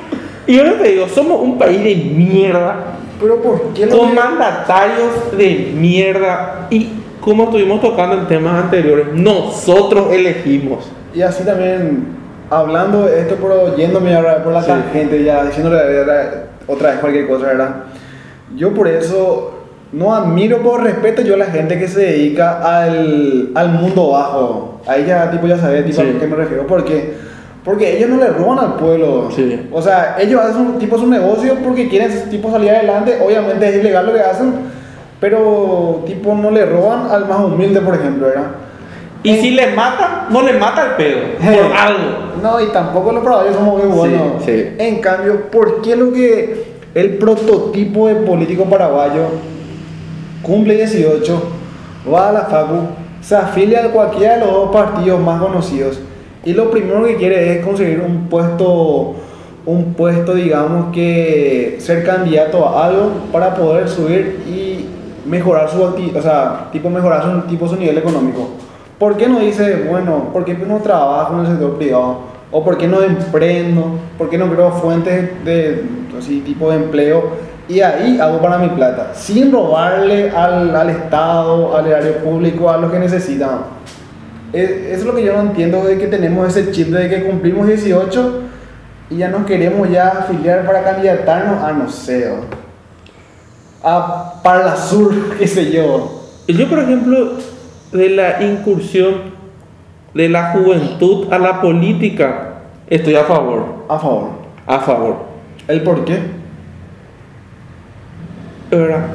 Y yo te digo, somos un país de mierda. Pero ¿por qué Con mandatarios de mierda. Y como estuvimos tocando en temas anteriores, nosotros elegimos. Y así también hablando de esto, pero yéndome ahora por la Sí. tangente, ya diciéndole otra vez cualquier cosa, ¿verdad? Yo por eso no admiro por respeto yo a la gente que se dedica al, al mundo bajo. Ahí ya, tipo, ya sabes tipo, Sí. a qué me refiero. ¿Por qué? Porque ellos no le roban al pueblo. Sí. O sea, ellos hacen un, tipo su negocio porque quieren tipo salir adelante. Obviamente es ilegal lo que hacen, pero tipo no le roban al más humilde, por ejemplo, ¿verdad? Y En- si le matan, no le mata el pedo. Por algo. No, y tampoco los paraguayos somos muy buenos. sí. En cambio, ¿por qué lo que el prototipo de político paraguayo cumple 18, va a la FACU, se afilia a cualquiera de los dos partidos más conocidos y lo primero que quiere es conseguir un puesto, un puesto, digamos que ser candidato a algo para poder subir y mejorar su o sea, tipo mejorar su, tipo su nivel económico. ¿Por qué no dice, bueno, por qué no trabajo en el sector privado? ¿O por qué no emprendo? ¿Por qué no creo fuentes de así, tipo de empleo? Y ahí hago para mi plata, sin robarle al, al Estado, al erario público, a los que necesitan. Es, es lo que yo no entiendo, de que tenemos ese chip de que cumplimos 18 y ya nos queremos ya afiliar para candidatarnos a, no sé, a Parla Sur, [laughs] qué sé yo. Yo, por ejemplo, de la incursión de la juventud a la política, estoy a favor. A favor. A favor. ¿El por qué? ¿Verdad?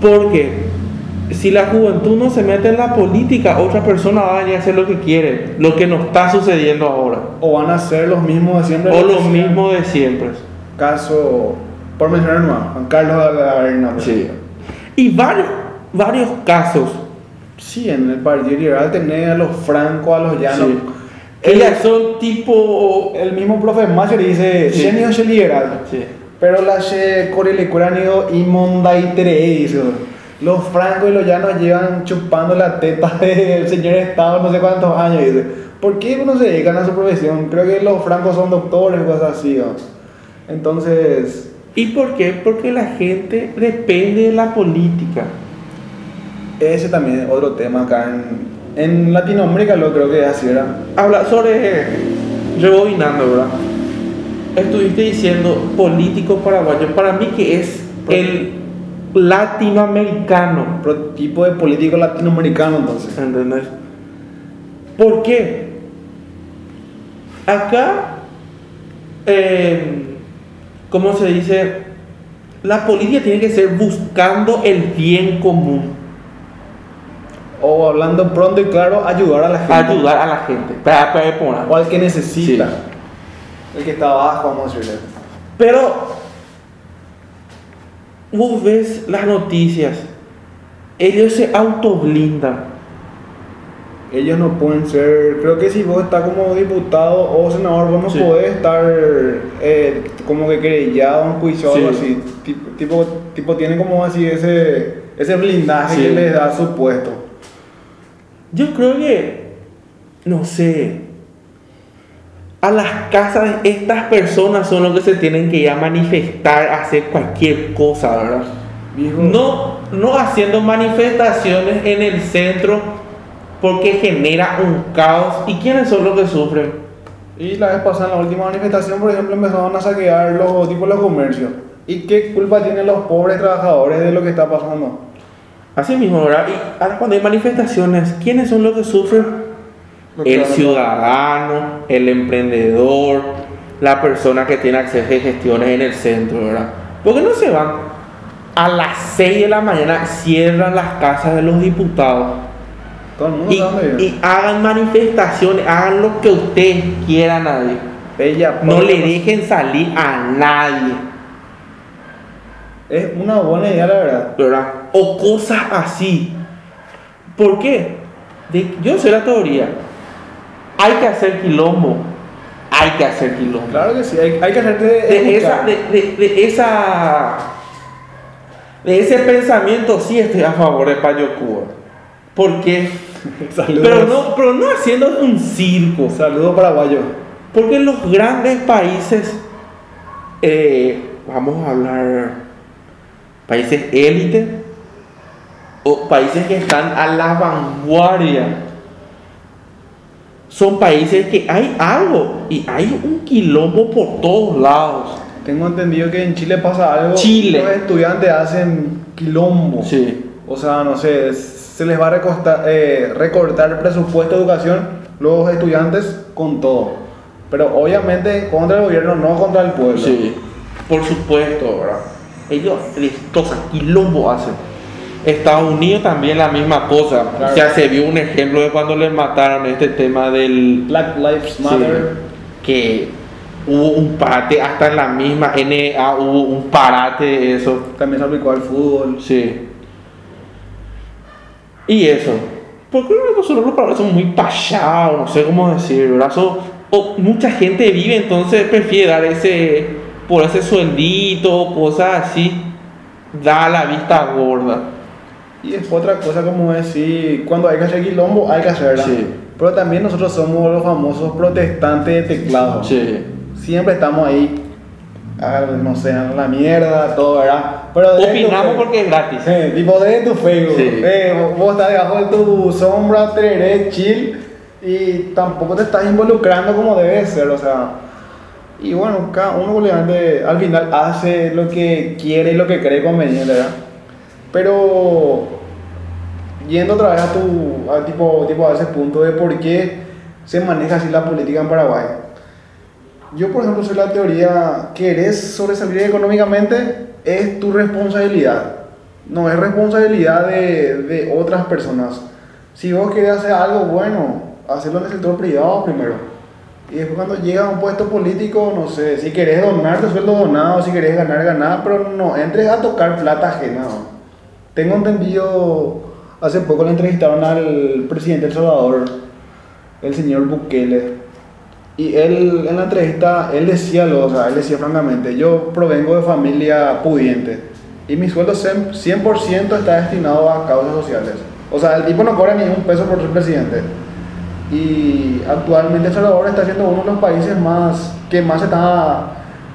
Porque si la juventud no se mete en la política, otra persona va a venir a hacer lo que quiere, lo que nos está sucediendo ahora. ¿O van a ser los mismos de siempre? O lo mismo de siempre. Caso, por mencionar más, Juan Carlos de la Arena. Sí. Y varios, varios casos Sí, en el Partido Liberal tenés a los francos, a los llanos. sí, El, que ya son tipo. el mismo profe Macher dice, Sí. genio es liberal. Sí. Pero la che corelecuranio y mondaitere. Los francos y los llanos llevan chupando la teta [laughs] del señor Estado no sé cuántos años, dice. ¿Por qué no se dedican a su profesión? Creo que los francos son doctores o cosas así, ¿no? Entonces, ¿Y por qué? Porque la gente depende de la política. Ese también es otro tema acá en, en Latinoamérica, lo creo que es así, ¿verdad? Habla sobre. Rebobinando, ¿verdad? Estuviste diciendo político paraguayo. Para mí, que es el latinoamericano. Pro- tipo de político latinoamericano, entonces. ¿Entendés? ¿Por qué? Acá, eh, ¿cómo se dice? La política tiene que ser buscando el bien común, O hablando pronto y claro, ayudar a la gente. ayudar a la gente. Para, para poner. O al que necesita. Sí. El que está abajo, vamos a decirle. Pero vos ves las noticias, ellos se autoblindan. Ellos no pueden ser, creo que si vos estás como diputado o senador, vos no Sí. podés estar eh, como que querellado, enjuiciado o algo Sí. así. Tipo, tipo, tipo tienen como así ese, ese blindaje Sí. que les da su puesto. Yo creo que, no sé, a las casas de estas personas son los que se tienen que ir a manifestar, hacer cualquier cosa, ¿verdad? Viejo, No, no haciendo manifestaciones en el centro porque genera un caos. ¿Y quiénes son los que sufren? Y la vez pasada, en la última manifestación, por ejemplo, empezaron a saquear los, tipo, los comercios. ¿Y qué culpa tienen los pobres trabajadores de lo que está pasando? Así mismo, ¿verdad? Y ahora cuando hay manifestaciones, ¿quiénes son los que sufren? El ciudadano, el emprendedor, la persona que tiene acceso a gestiones en el centro, ¿verdad? ¿Por qué no se van? A las 6 de la mañana cierran las casas de los diputados Todo el mundo y, sabe hagan manifestaciones, hagan lo que ustedes quieran nadie. Bella, No le dejen salir a nadie, Es una buena idea, la verdad. ¿verdad? O cosas así. ¿Por qué? De- yo sé la teoría. Hay que hacer quilombo. Hay que hacer quilombo. Claro que sí, hay, hay que hacerte de esa, de, esa de ese pensamiento sí estoy a favor de Payo Cuba. Porque, [laughs] Saludos. pero no, pero no haciendo un circo. Saludos paraguayo. Porque los grandes países, eh, vamos a hablar, países élite o países que están a la vanguardia son países que hay algo y hay un quilombo por todos lados. Tengo entendido que en Chile pasa algo. Chile. Los estudiantes hacen quilombo. Sí. O sea, no sé, se les va a recostar- eh, recortar el presupuesto de educación los estudiantes con todo. Pero obviamente contra el gobierno, no contra el pueblo. Sí, por supuesto, ¿verdad? Ellos destrozan, quilombo hacen. Estados Unidos también la misma cosa. Claro. O sea, se vio un ejemplo de cuando le mataron este tema del... Black Lives sí, Matter. que hubo un parate, hasta en la misma NA hubo un parate de eso. También se aplicó al fútbol. Sí. Y eso. Porque nosotros los parados somos muy payados, no sé cómo decir, ¿verdad? So- o mucha gente vive, entonces prefiere dar ese, por ese sueldito, cosas así, da la vista gorda. Y es otra cosa como decir, cuando hay que hacer quilombo, hay que hacerla. Sí. Pero también nosotros somos los famosos protestantes de teclado. Sí. Siempre estamos ahí, ah, no sé, a la mierda, todo, ¿verdad? Pero Opinamos porque es gratis. Sí, tipo desde tu Facebook. Sí. Eh, vos- vos estás debajo de tu sombra, tereré, chill, y tampoco te estás involucrando como debe ser, o sea. Y bueno, cada uno obviamente al final hace lo que quiere y lo que cree conveniente, ¿verdad? Pero yendo otra vez a tu a tipo, tipo a ese punto de por qué se maneja así la política en Paraguay. Yo, por ejemplo, soy la teoría, querés sobresalir económicamente, es tu responsabilidad. No es responsabilidad de, de otras personas. Si vos querés hacer algo bueno, hacerlo en el sector privado primero. Y después cuando llegas a un puesto político, no sé, si querés donar, tu sueldo donado, si querés ganar, ganar, pero no entres a tocar plata ajena. Tengo entendido, hace poco le entrevistaron al presidente de El Salvador, el señor Bukele. Y él, en la entrevista, él decía, lo, o sea, él decía francamente, yo provengo de familia pudiente y mi sueldo 100% 100% está destinado a causas sociales. O sea, el tipo no cobra ni un peso por ser presidente. Y actualmente El Salvador está siendo uno de los países más que más está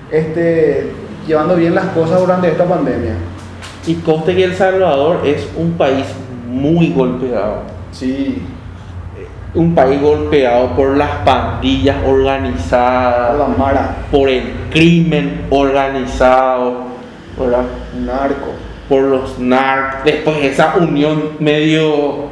este, llevando bien las cosas durante esta pandemia. Y conste que El Salvador es un país muy golpeado. Sí, Un país golpeado por las pandillas organizadas. la Mara, por el crimen organizado, ¿verdad? narco. por los narcos, después esa unión medio,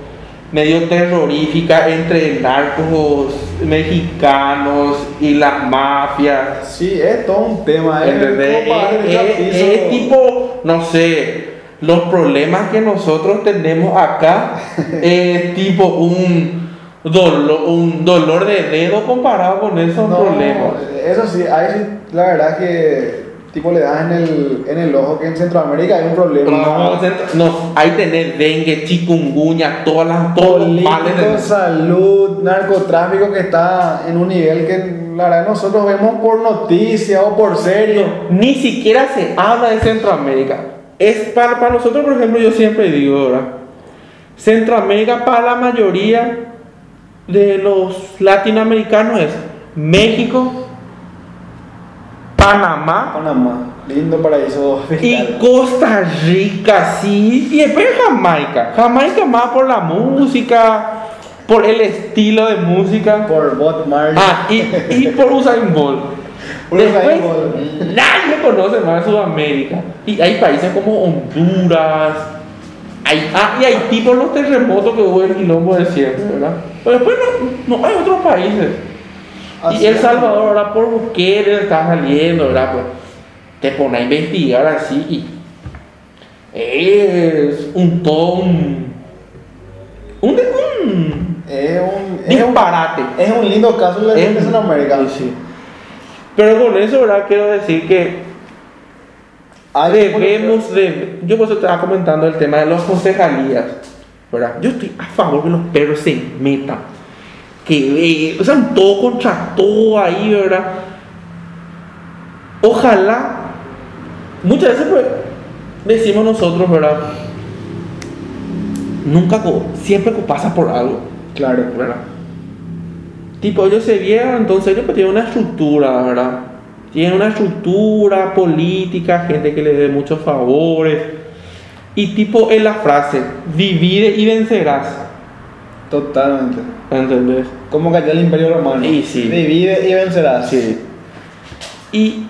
medio terrorífica entre narcos mexicanos y las mafias. Sí, es todo un tema. Es Es, al es- piso. es tipo, no sé, los problemas que nosotros tenemos acá [laughs] es tipo un dolor, un dolor de dedo comparado con esos No, problemas. Eso sí, ahí sí, la verdad que tipo le das en el, en el ojo que en Centroamérica hay un problema. No, no, hay tener dengue, chikungunya, todas las, todos del- salud, narcotráfico que está en un nivel que la verdad nosotros vemos por noticias o por serie. Ni siquiera se habla de Centroamérica. Es para, para nosotros, por ejemplo, yo siempre digo, ¿verdad? Centroamérica para la mayoría de los latinoamericanos es México, Panamá Panamá, lindo paraíso y. Costa Rica, sí. Y después Jamaica. Jamaica más por la música, por el estilo de música. por Bob Marley. Ah, y, y por Usain Bolt. [laughs] Después, nadie conoce más Sudamérica. Y hay países como Honduras. Hay, ah, y Haití por los terremotos que hubo en el quilombo de siempre, ¿verdad? Pero después no, no hay otros países. Así y El. Salvador, ahora por Bukele está saliendo, ¿verdad? Pues te pone a investigar así y es un todo un, un, Es un, es un, disparate. es un lindo caso de la Es- Centroamérica. Sí, sí. Pero con eso, ¿verdad? Quiero decir que debemos de... Yo por eso estaba comentando el tema de las concejalías, ¿verdad? Yo estoy a favor que los perros se metan. Que eh, o sea, todo contra todo ahí, ¿verdad? Ojalá, muchas veces pues, decimos nosotros, ¿verdad? Nunca, siempre pasa por algo. Claro. ¿verdad? Tipo, ellos se vieron, entonces ellos pues, tienen una estructura, ¿verdad? Tienen una estructura política, gente que les dé muchos favores. Y tipo, en la frase, divide y vencerás. Totalmente. ¿Entendés? Como cayó el Imperio Romano. Y sí. Divide y vencerás. Sí. Y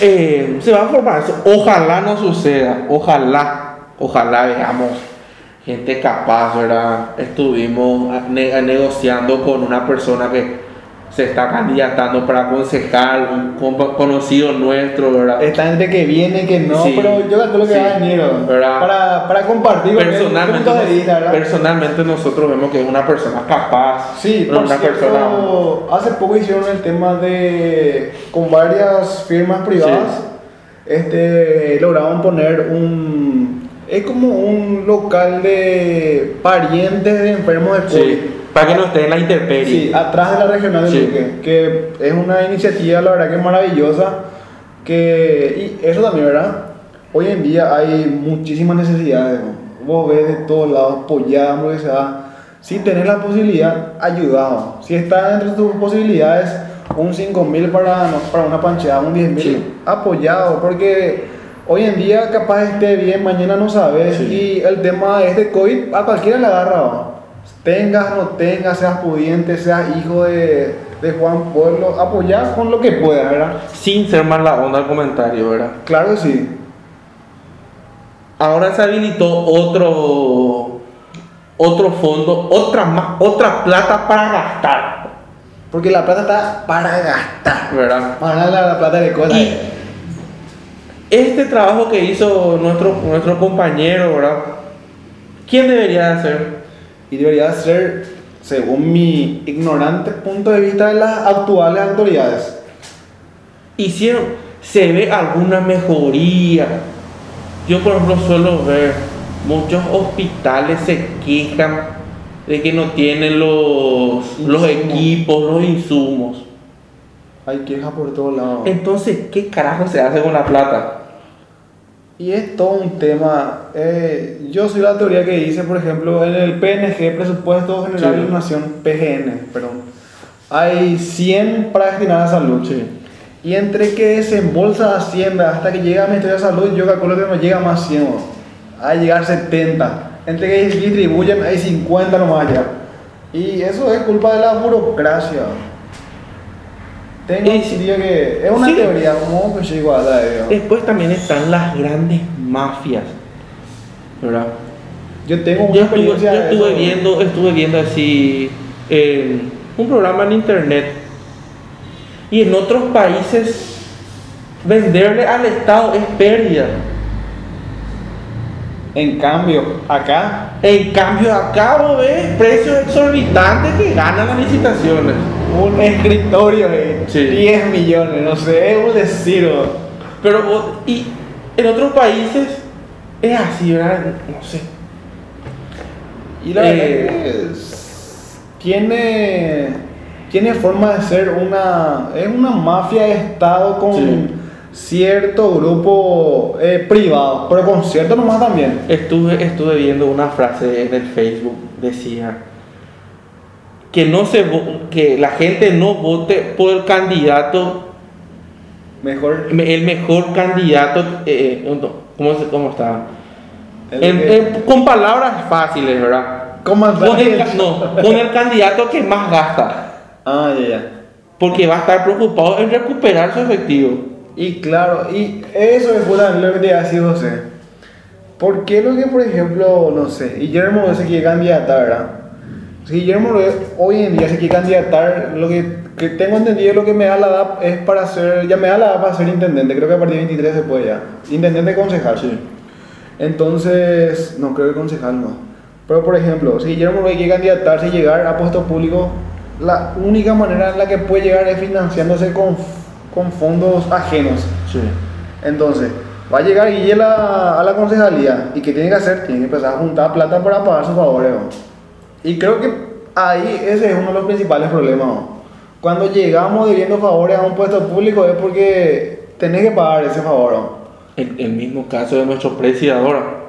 eh, se va a formar eso. Ojalá no suceda. Ojalá. Ojalá veamos gente capaz, ¿verdad? Estuvimos ne- negociando con una persona que se está candidatando para concejal, un conocido nuestro, ¿verdad? Está entre que viene, que no, Sí. pero yo calculo que Sí. va a venir. ¿Verdad? Para, para compartir con él Personalmente, de vista, ¿verdad? personalmente nosotros vemos que es una persona capaz, Sí, una por cierto, persona hace poco hicieron el tema de con varias firmas privadas, este lograron poner un es como un local de parientes de enfermos de COVID. Para que no esté en la intemperie. Sí, atrás de la regional de Sí. Luque, que es una iniciativa, la verdad que maravillosa, que, y eso también, ¿verdad? Hoy en día hay muchísimas necesidades, ¿no? vos ves de todos lados, apoyado, lo que sea, si tenés la posibilidad, ayudado, si está dentro de tus posibilidades, un 5 mil para, no, para una pancheada, un 10 mil, Sí. apoyado, porque hoy en día capaz esté bien, mañana no sabes, Sí. y el tema es de COVID, a cualquiera le agarra. Tengas, no tengas, seas pudiente, seas hijo de, de Juan Pueblo, apoyar con lo que puedas, ¿verdad? Sin ser más la onda al comentario, ¿verdad? Claro que sí. Ahora se habilitó otro otro fondo, otra otra plata para gastar, Porque la plata está para gastar. ¿verdad? Para la, la plata de cosas. Y este trabajo que hizo nuestro nuestro compañero, ¿verdad? ¿Quién debería de hacer? Y debería ser, según mi ignorante punto de vista, de las actuales autoridades. hicieron, se ve alguna mejoría. Yo por ejemplo suelo ver muchos hospitales se quejan de que no tienen los, los equipos, los insumos. Hay quejas por todos lados. Entonces, ¿qué carajo se hace con la plata? Y es todo un tema. eh, yo soy la teoría que dice, por ejemplo, en el PNG, Presupuesto General Sí. de la Nación, PGN, perdón. Hay 100 para destinar a salud. Y entre que desembolsa Hacienda hasta que llega a Ministerio de Salud, yo calculo que no llega más 100, ¿no? a llegar 70. Entre que distribuyen, hay 50 nomás ya. Y eso es culpa de la burocracia. Tengo Y- entendido que es una Sí. teoría, como que de Después también están las grandes mafias. ¿Verdad? Yo tengo una Yo estuve, experiencia yo estuve viendo, estuve viendo así eh, un programa en internet y en otros países venderle al Estado es pérdida. En cambio, acá, En cambio acá vos ves precios exorbitantes que ganan las licitaciones. Un escritorio de Sí. 10 millones, no sé, es un decir. Pero vos- y en otros países es así, ¿verdad? No sé. Y la verdad Eh. que es- tiene, tiene forma de ser una, es una mafia de Estado con Sí. cierto grupo eh, privado, pero con cierto nomás también. Estuve, estuve viendo una frase en el Facebook, decía que no se que la gente no vote por el candidato, Mejor. el mejor candidato, eh, ¿cómo, se- cómo está? En- que- en- con palabras fáciles, ¿verdad? comandante. Con el, no, con el candidato que más gasta, Ah, ya, ya. porque va a estar preocupado en recuperar su efectivo. Y claro, y eso es lo que te iba a decir José. ¿Por qué lo que, por ejemplo, no sé, Guillermo Rodríguez se quiere candidatar, ¿verdad? Si Guillermo hoy en día se quiere candidatar, lo que, que tengo entendido, lo que me da la edad es para ser, ya me da la edad para ser intendente, creo que a partir de 23 se puede ya. Intendente concejal. Entonces, no creo que concejal no. Pero por ejemplo, si Guillermo Rodríguez quiere candidatarse y llegar a puesto público, la única manera en la que puede llegar es financiándose con, con fondos ajenos. Sí. Entonces, va a llegar Guille a la, a la concejalía y ¿qué tiene que hacer? Tiene que empezar a juntar plata para pagar sus favores. ¿no? Y creo que ahí ese es uno de los principales problemas. Cuando llegamos debiendo favores a un puesto público es porque tenés que pagar ese favor. El, el mismo caso de nuestro presidiador.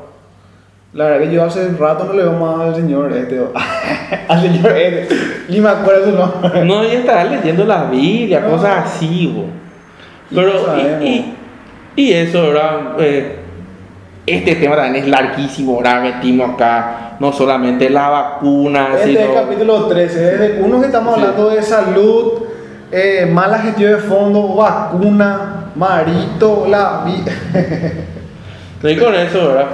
La verdad que yo hace rato no le veo más al señor este. [laughs] al señor este. Ni me acuerdo su nombre. No, y estará leyendo la Biblia, No. cosas así, bo. Pero, y- y eso, ¿verdad? Eh, este tema también es larguísimo, ahora metimos acá no solamente la vacuna, Este sino... es el capítulo 13. Desde uno que estamos Sí. hablando de salud, eh, mala gestión de fondos, vacuna, marito, la. [laughs] Estoy con eso, ¿verdad?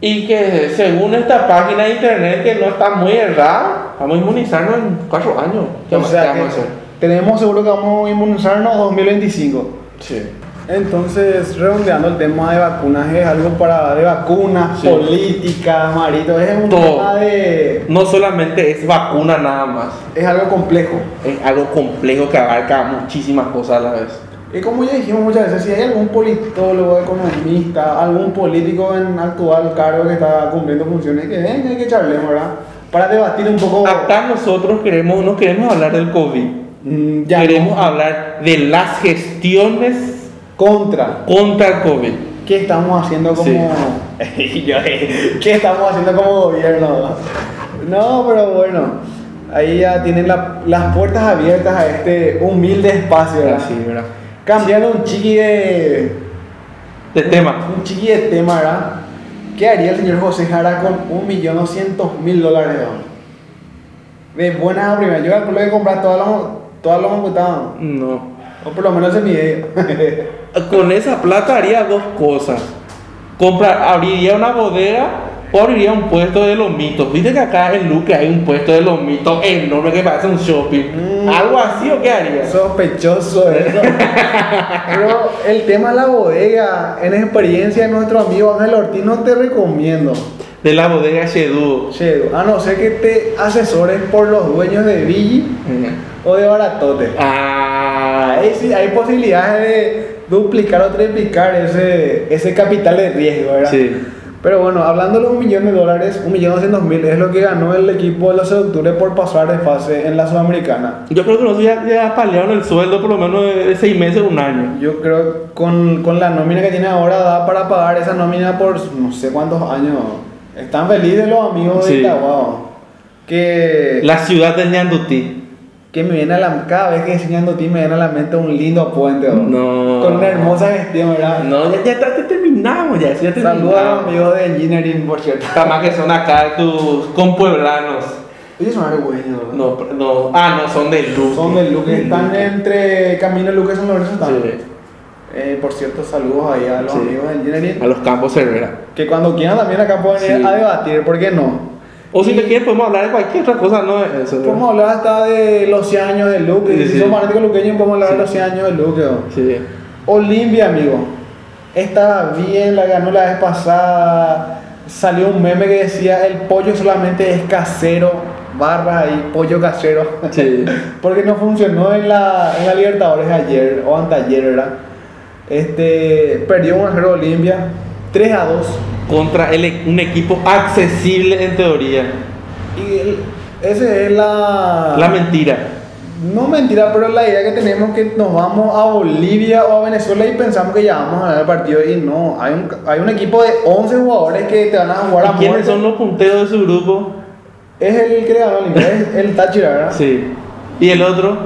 Y que según esta página de internet que no está muy errada, vamos a inmunizarnos en cuatro años. ¿Qué o más- sea qué vamos a hacer? tenemos seguro que vamos a inmunizarnos 2025. Sí. Entonces, redondeando el tema de vacunas, es algo para de vacunas, Sí. política, marito, es un Todo. tema de. No solamente es vacuna nada más, Es algo complejo. es algo complejo que abarca muchísimas cosas a la vez. Y como ya dijimos muchas veces, si hay algún politólogo, economista, algún político en actual cargo que está cumpliendo funciones, que venga y que charlemos, ¿verdad? Para debatir un poco. Acá nosotros queremos, no queremos hablar del COVID, Mm, ya queremos no. hablar de las gestiones contra. contra el COVID. ¿Qué estamos haciendo como. [laughs] Eh, ¿Qué estamos haciendo como gobierno? No, pero bueno. Ahí ya tienen la- las puertas abiertas a este humilde espacio, ¿verdad? Así, ¿verdad? Cambiando un chiqui de. De tema. Un chiqui de tema, ¿verdad? ¿Qué haría el señor José Jara con un millón doscientos mil dólares de? De buenas a primeras. Yo calculo que comprar todas las todas las computadoras. No. O por lo menos en mi idea. [laughs] Con esa plata haría dos cosas. Compra, abriría una bodega o abriría un puesto de lomitos. Viste que acá en Luque hay un puesto de lomitos enorme que parece un shopping. Mm. Algo así o qué haría? Sospechoso eso. Pero el tema de la bodega, en experiencia de nuestro amigo Ángel Ortiz, no te recomiendo. De la bodega Shedu. Chedo, a no ser que te asesores por los dueños de Villi o de Baratote. Ah, Ahí sí hay posibilidades de duplicar o triplicar ese, ese capital de riesgo, ¿verdad? Sí. Pero bueno, hablando de un millón de dólares, un millón doscientos mil es lo que ganó el equipo de los seductores por pasar de fase en la Sudamericana. Yo creo que nosotros ya, ya palearon el sueldo por lo menos de, de seis meses o un año. Yo creo que con, con la nómina que tiene ahora da para pagar esa nómina por no sé cuántos años. Están felices los amigos de Sí. Itaguao. Que, La ciudad de Ñandutí. Que me viene a la cada vez que enseñando ti me viene a la mente un lindo puente. ¿no? No. Con una hermosa gestión, ¿verdad? No, ya, ya, ya terminamos, ya, ya terminamos. Saludos a los amigos de Engineering, por cierto. Está más que son acá tus compueblanos. Ellos son argüeños, ¿no? No, no, ah, no, son de Luque. Son de Luque, están entre Camino Luque y San Lorenzo. Están. Sí. Eh, por cierto, saludos ahí a los Sí. amigos de Engineering. A los campos Cervera. Que cuando quieran también acá pueden ir Sí. a debatir, ¿por qué no? O si le quieren podemos hablar de cualquier otra cosa, no eso. Podemos hablar hasta de los 100 años de Luque. Sí, si son fanáticos luqueños, podemos hablar Sí. de los 100 años de Luque. ¿no? Sí. Olimpia, amigo. Estaba bien, la ganó la vez pasada. Salió un meme que decía: el pollo solamente es casero. Barra ahí, pollo casero. Sí. [laughs] Porque no funcionó en la, en la Libertadores ayer o anteayer, ¿verdad? Este, perdió 1-0 Olimpia, 3 a 2. Contra el- un equipo accesible en teoría. Y el- ese es la. La mentira. No mentira, pero la idea que tenemos es que nos vamos a Bolivia o a Venezuela y pensamos que ya vamos a ganar el partido. Y no, hay un, hay un equipo de 11 jugadores que te van a jugar a ¿Y quiénes muerte. son los punteros de su grupo? Es el que ganó Olimpia, es el Táchira, ¿verdad? Sí. ¿Y el otro?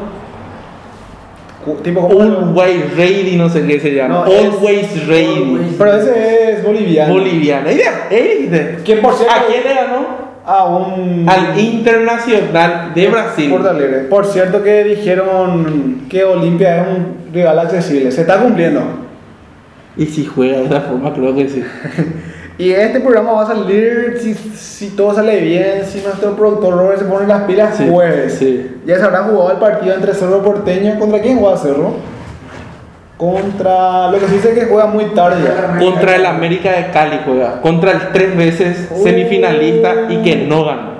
Tipo como. Always Ready, no sé qué se llama. No, es- Always Ready. Pero ese es boliviano. Boliviano. ¿Y de- eh, Que por cierto. ¿A quién le ganó? A un. Al Internacional de Brasil. Por cierto que dijeron que Olimpia es un rival accesible. Se está cumpliendo. Y si juega de esa forma, creo que sí. [laughs] Y este programa va a salir si, si todo sale bien, si nuestro productor Robert se pone las pilas Sí, jueves. sí. Ya se habrá jugado el partido entre Cerro Porteño. ¿Contra quién juega Cerro? Contra. Lo que sí sé que juega muy tarde. Contra el América de Cali juega. Contra el tres veces semifinalista y que no ganó.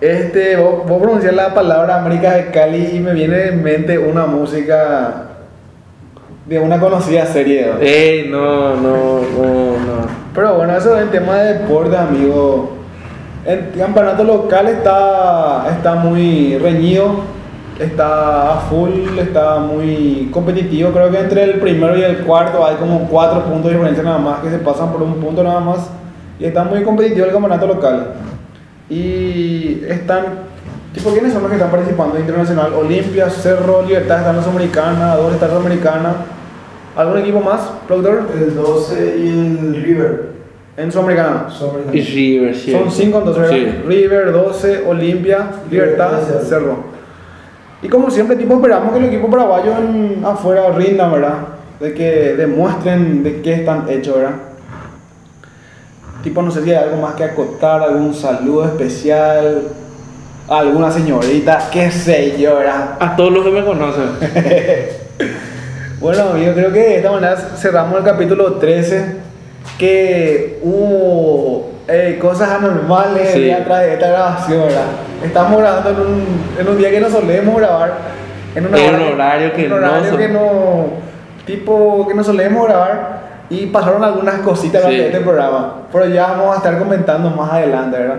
Este, vos, vos pronuncias la palabra América de Cali y me viene en mente una música de una conocida serie. ¿no? Eh, no, no, no, no. Pero bueno, eso es el tema de deporte, amigo. El campeonato local está, está muy reñido, está a full, está muy competitivo. Creo que entre el primero y el cuarto hay como cuatro puntos de diferencia nada más que se pasan por un punto nada más. Y está muy competitivo el campeonato local. Y están, tipo, ¿quiénes son los que están participando internacional? Olimpia, Cerro, Libertad está la Sudamericana, dos está. ¿Algún equipo más, productor? El 12 y el River. En Sudamericana. Y River, sí. Son cinco entonces, ¿verdad? Sí. River, 12, Olimpia, Libertad, Libertad, Cerro. Y como siempre, tipo, esperamos que el equipo paraguayo en- afuera rindan, ¿verdad? De que demuestren de qué están hechos, ¿verdad? Tipo, no sé si hay algo más que acotar, algún saludo especial, alguna señorita, qué sé yo, ¿verdad? A todos los que me conocen. [laughs] Bueno, amigos, creo que de esta manera cerramos el capítulo 13. Que hubo eh, cosas anormales Sí. atrás de esta grabación, ¿verdad? Estamos grabando en un, en un día que no solemos grabar. En una En hora un horario que en no un horario sol- que no. Tipo, que no solemos grabar. Y pasaron algunas cositas Sí. durante este programa. Pero ya vamos a estar comentando más adelante, ¿verdad?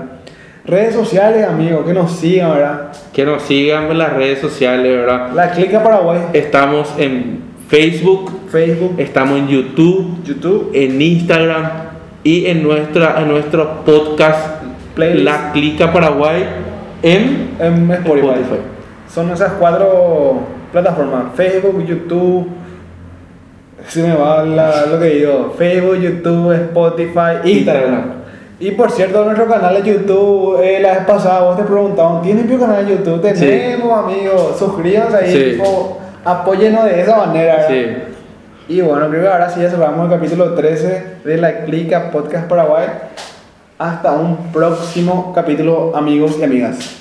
Redes sociales, amigos, que nos sigan, ¿verdad? Que nos sigan en las redes sociales, ¿verdad? La Clica Paraguay, Estamos en Facebook, Facebook, estamos en YouTube, YouTube. en Instagram y en, nuestra, en nuestro podcast Playlist. La Clica Paraguay en En Spotify. Spotify. Son esas cuatro plataformas: Facebook, YouTube. Se me va la- lo que digo: Facebook, YouTube, Spotify, Instagram. Instagram. Y por cierto, nuestro canal de YouTube, eh, la vez pasada vos te preguntaban: ¿Tienes tu canal de YouTube? Sí. Tenemos, amigos. Suscríbanse ahí, Sí. Apóyenos de esa manera. Y bueno, creo que ahora sí ya cerramos el capítulo 13 de la Clica Podcast Paraguay. Hasta un próximo capítulo, amigos y amigas.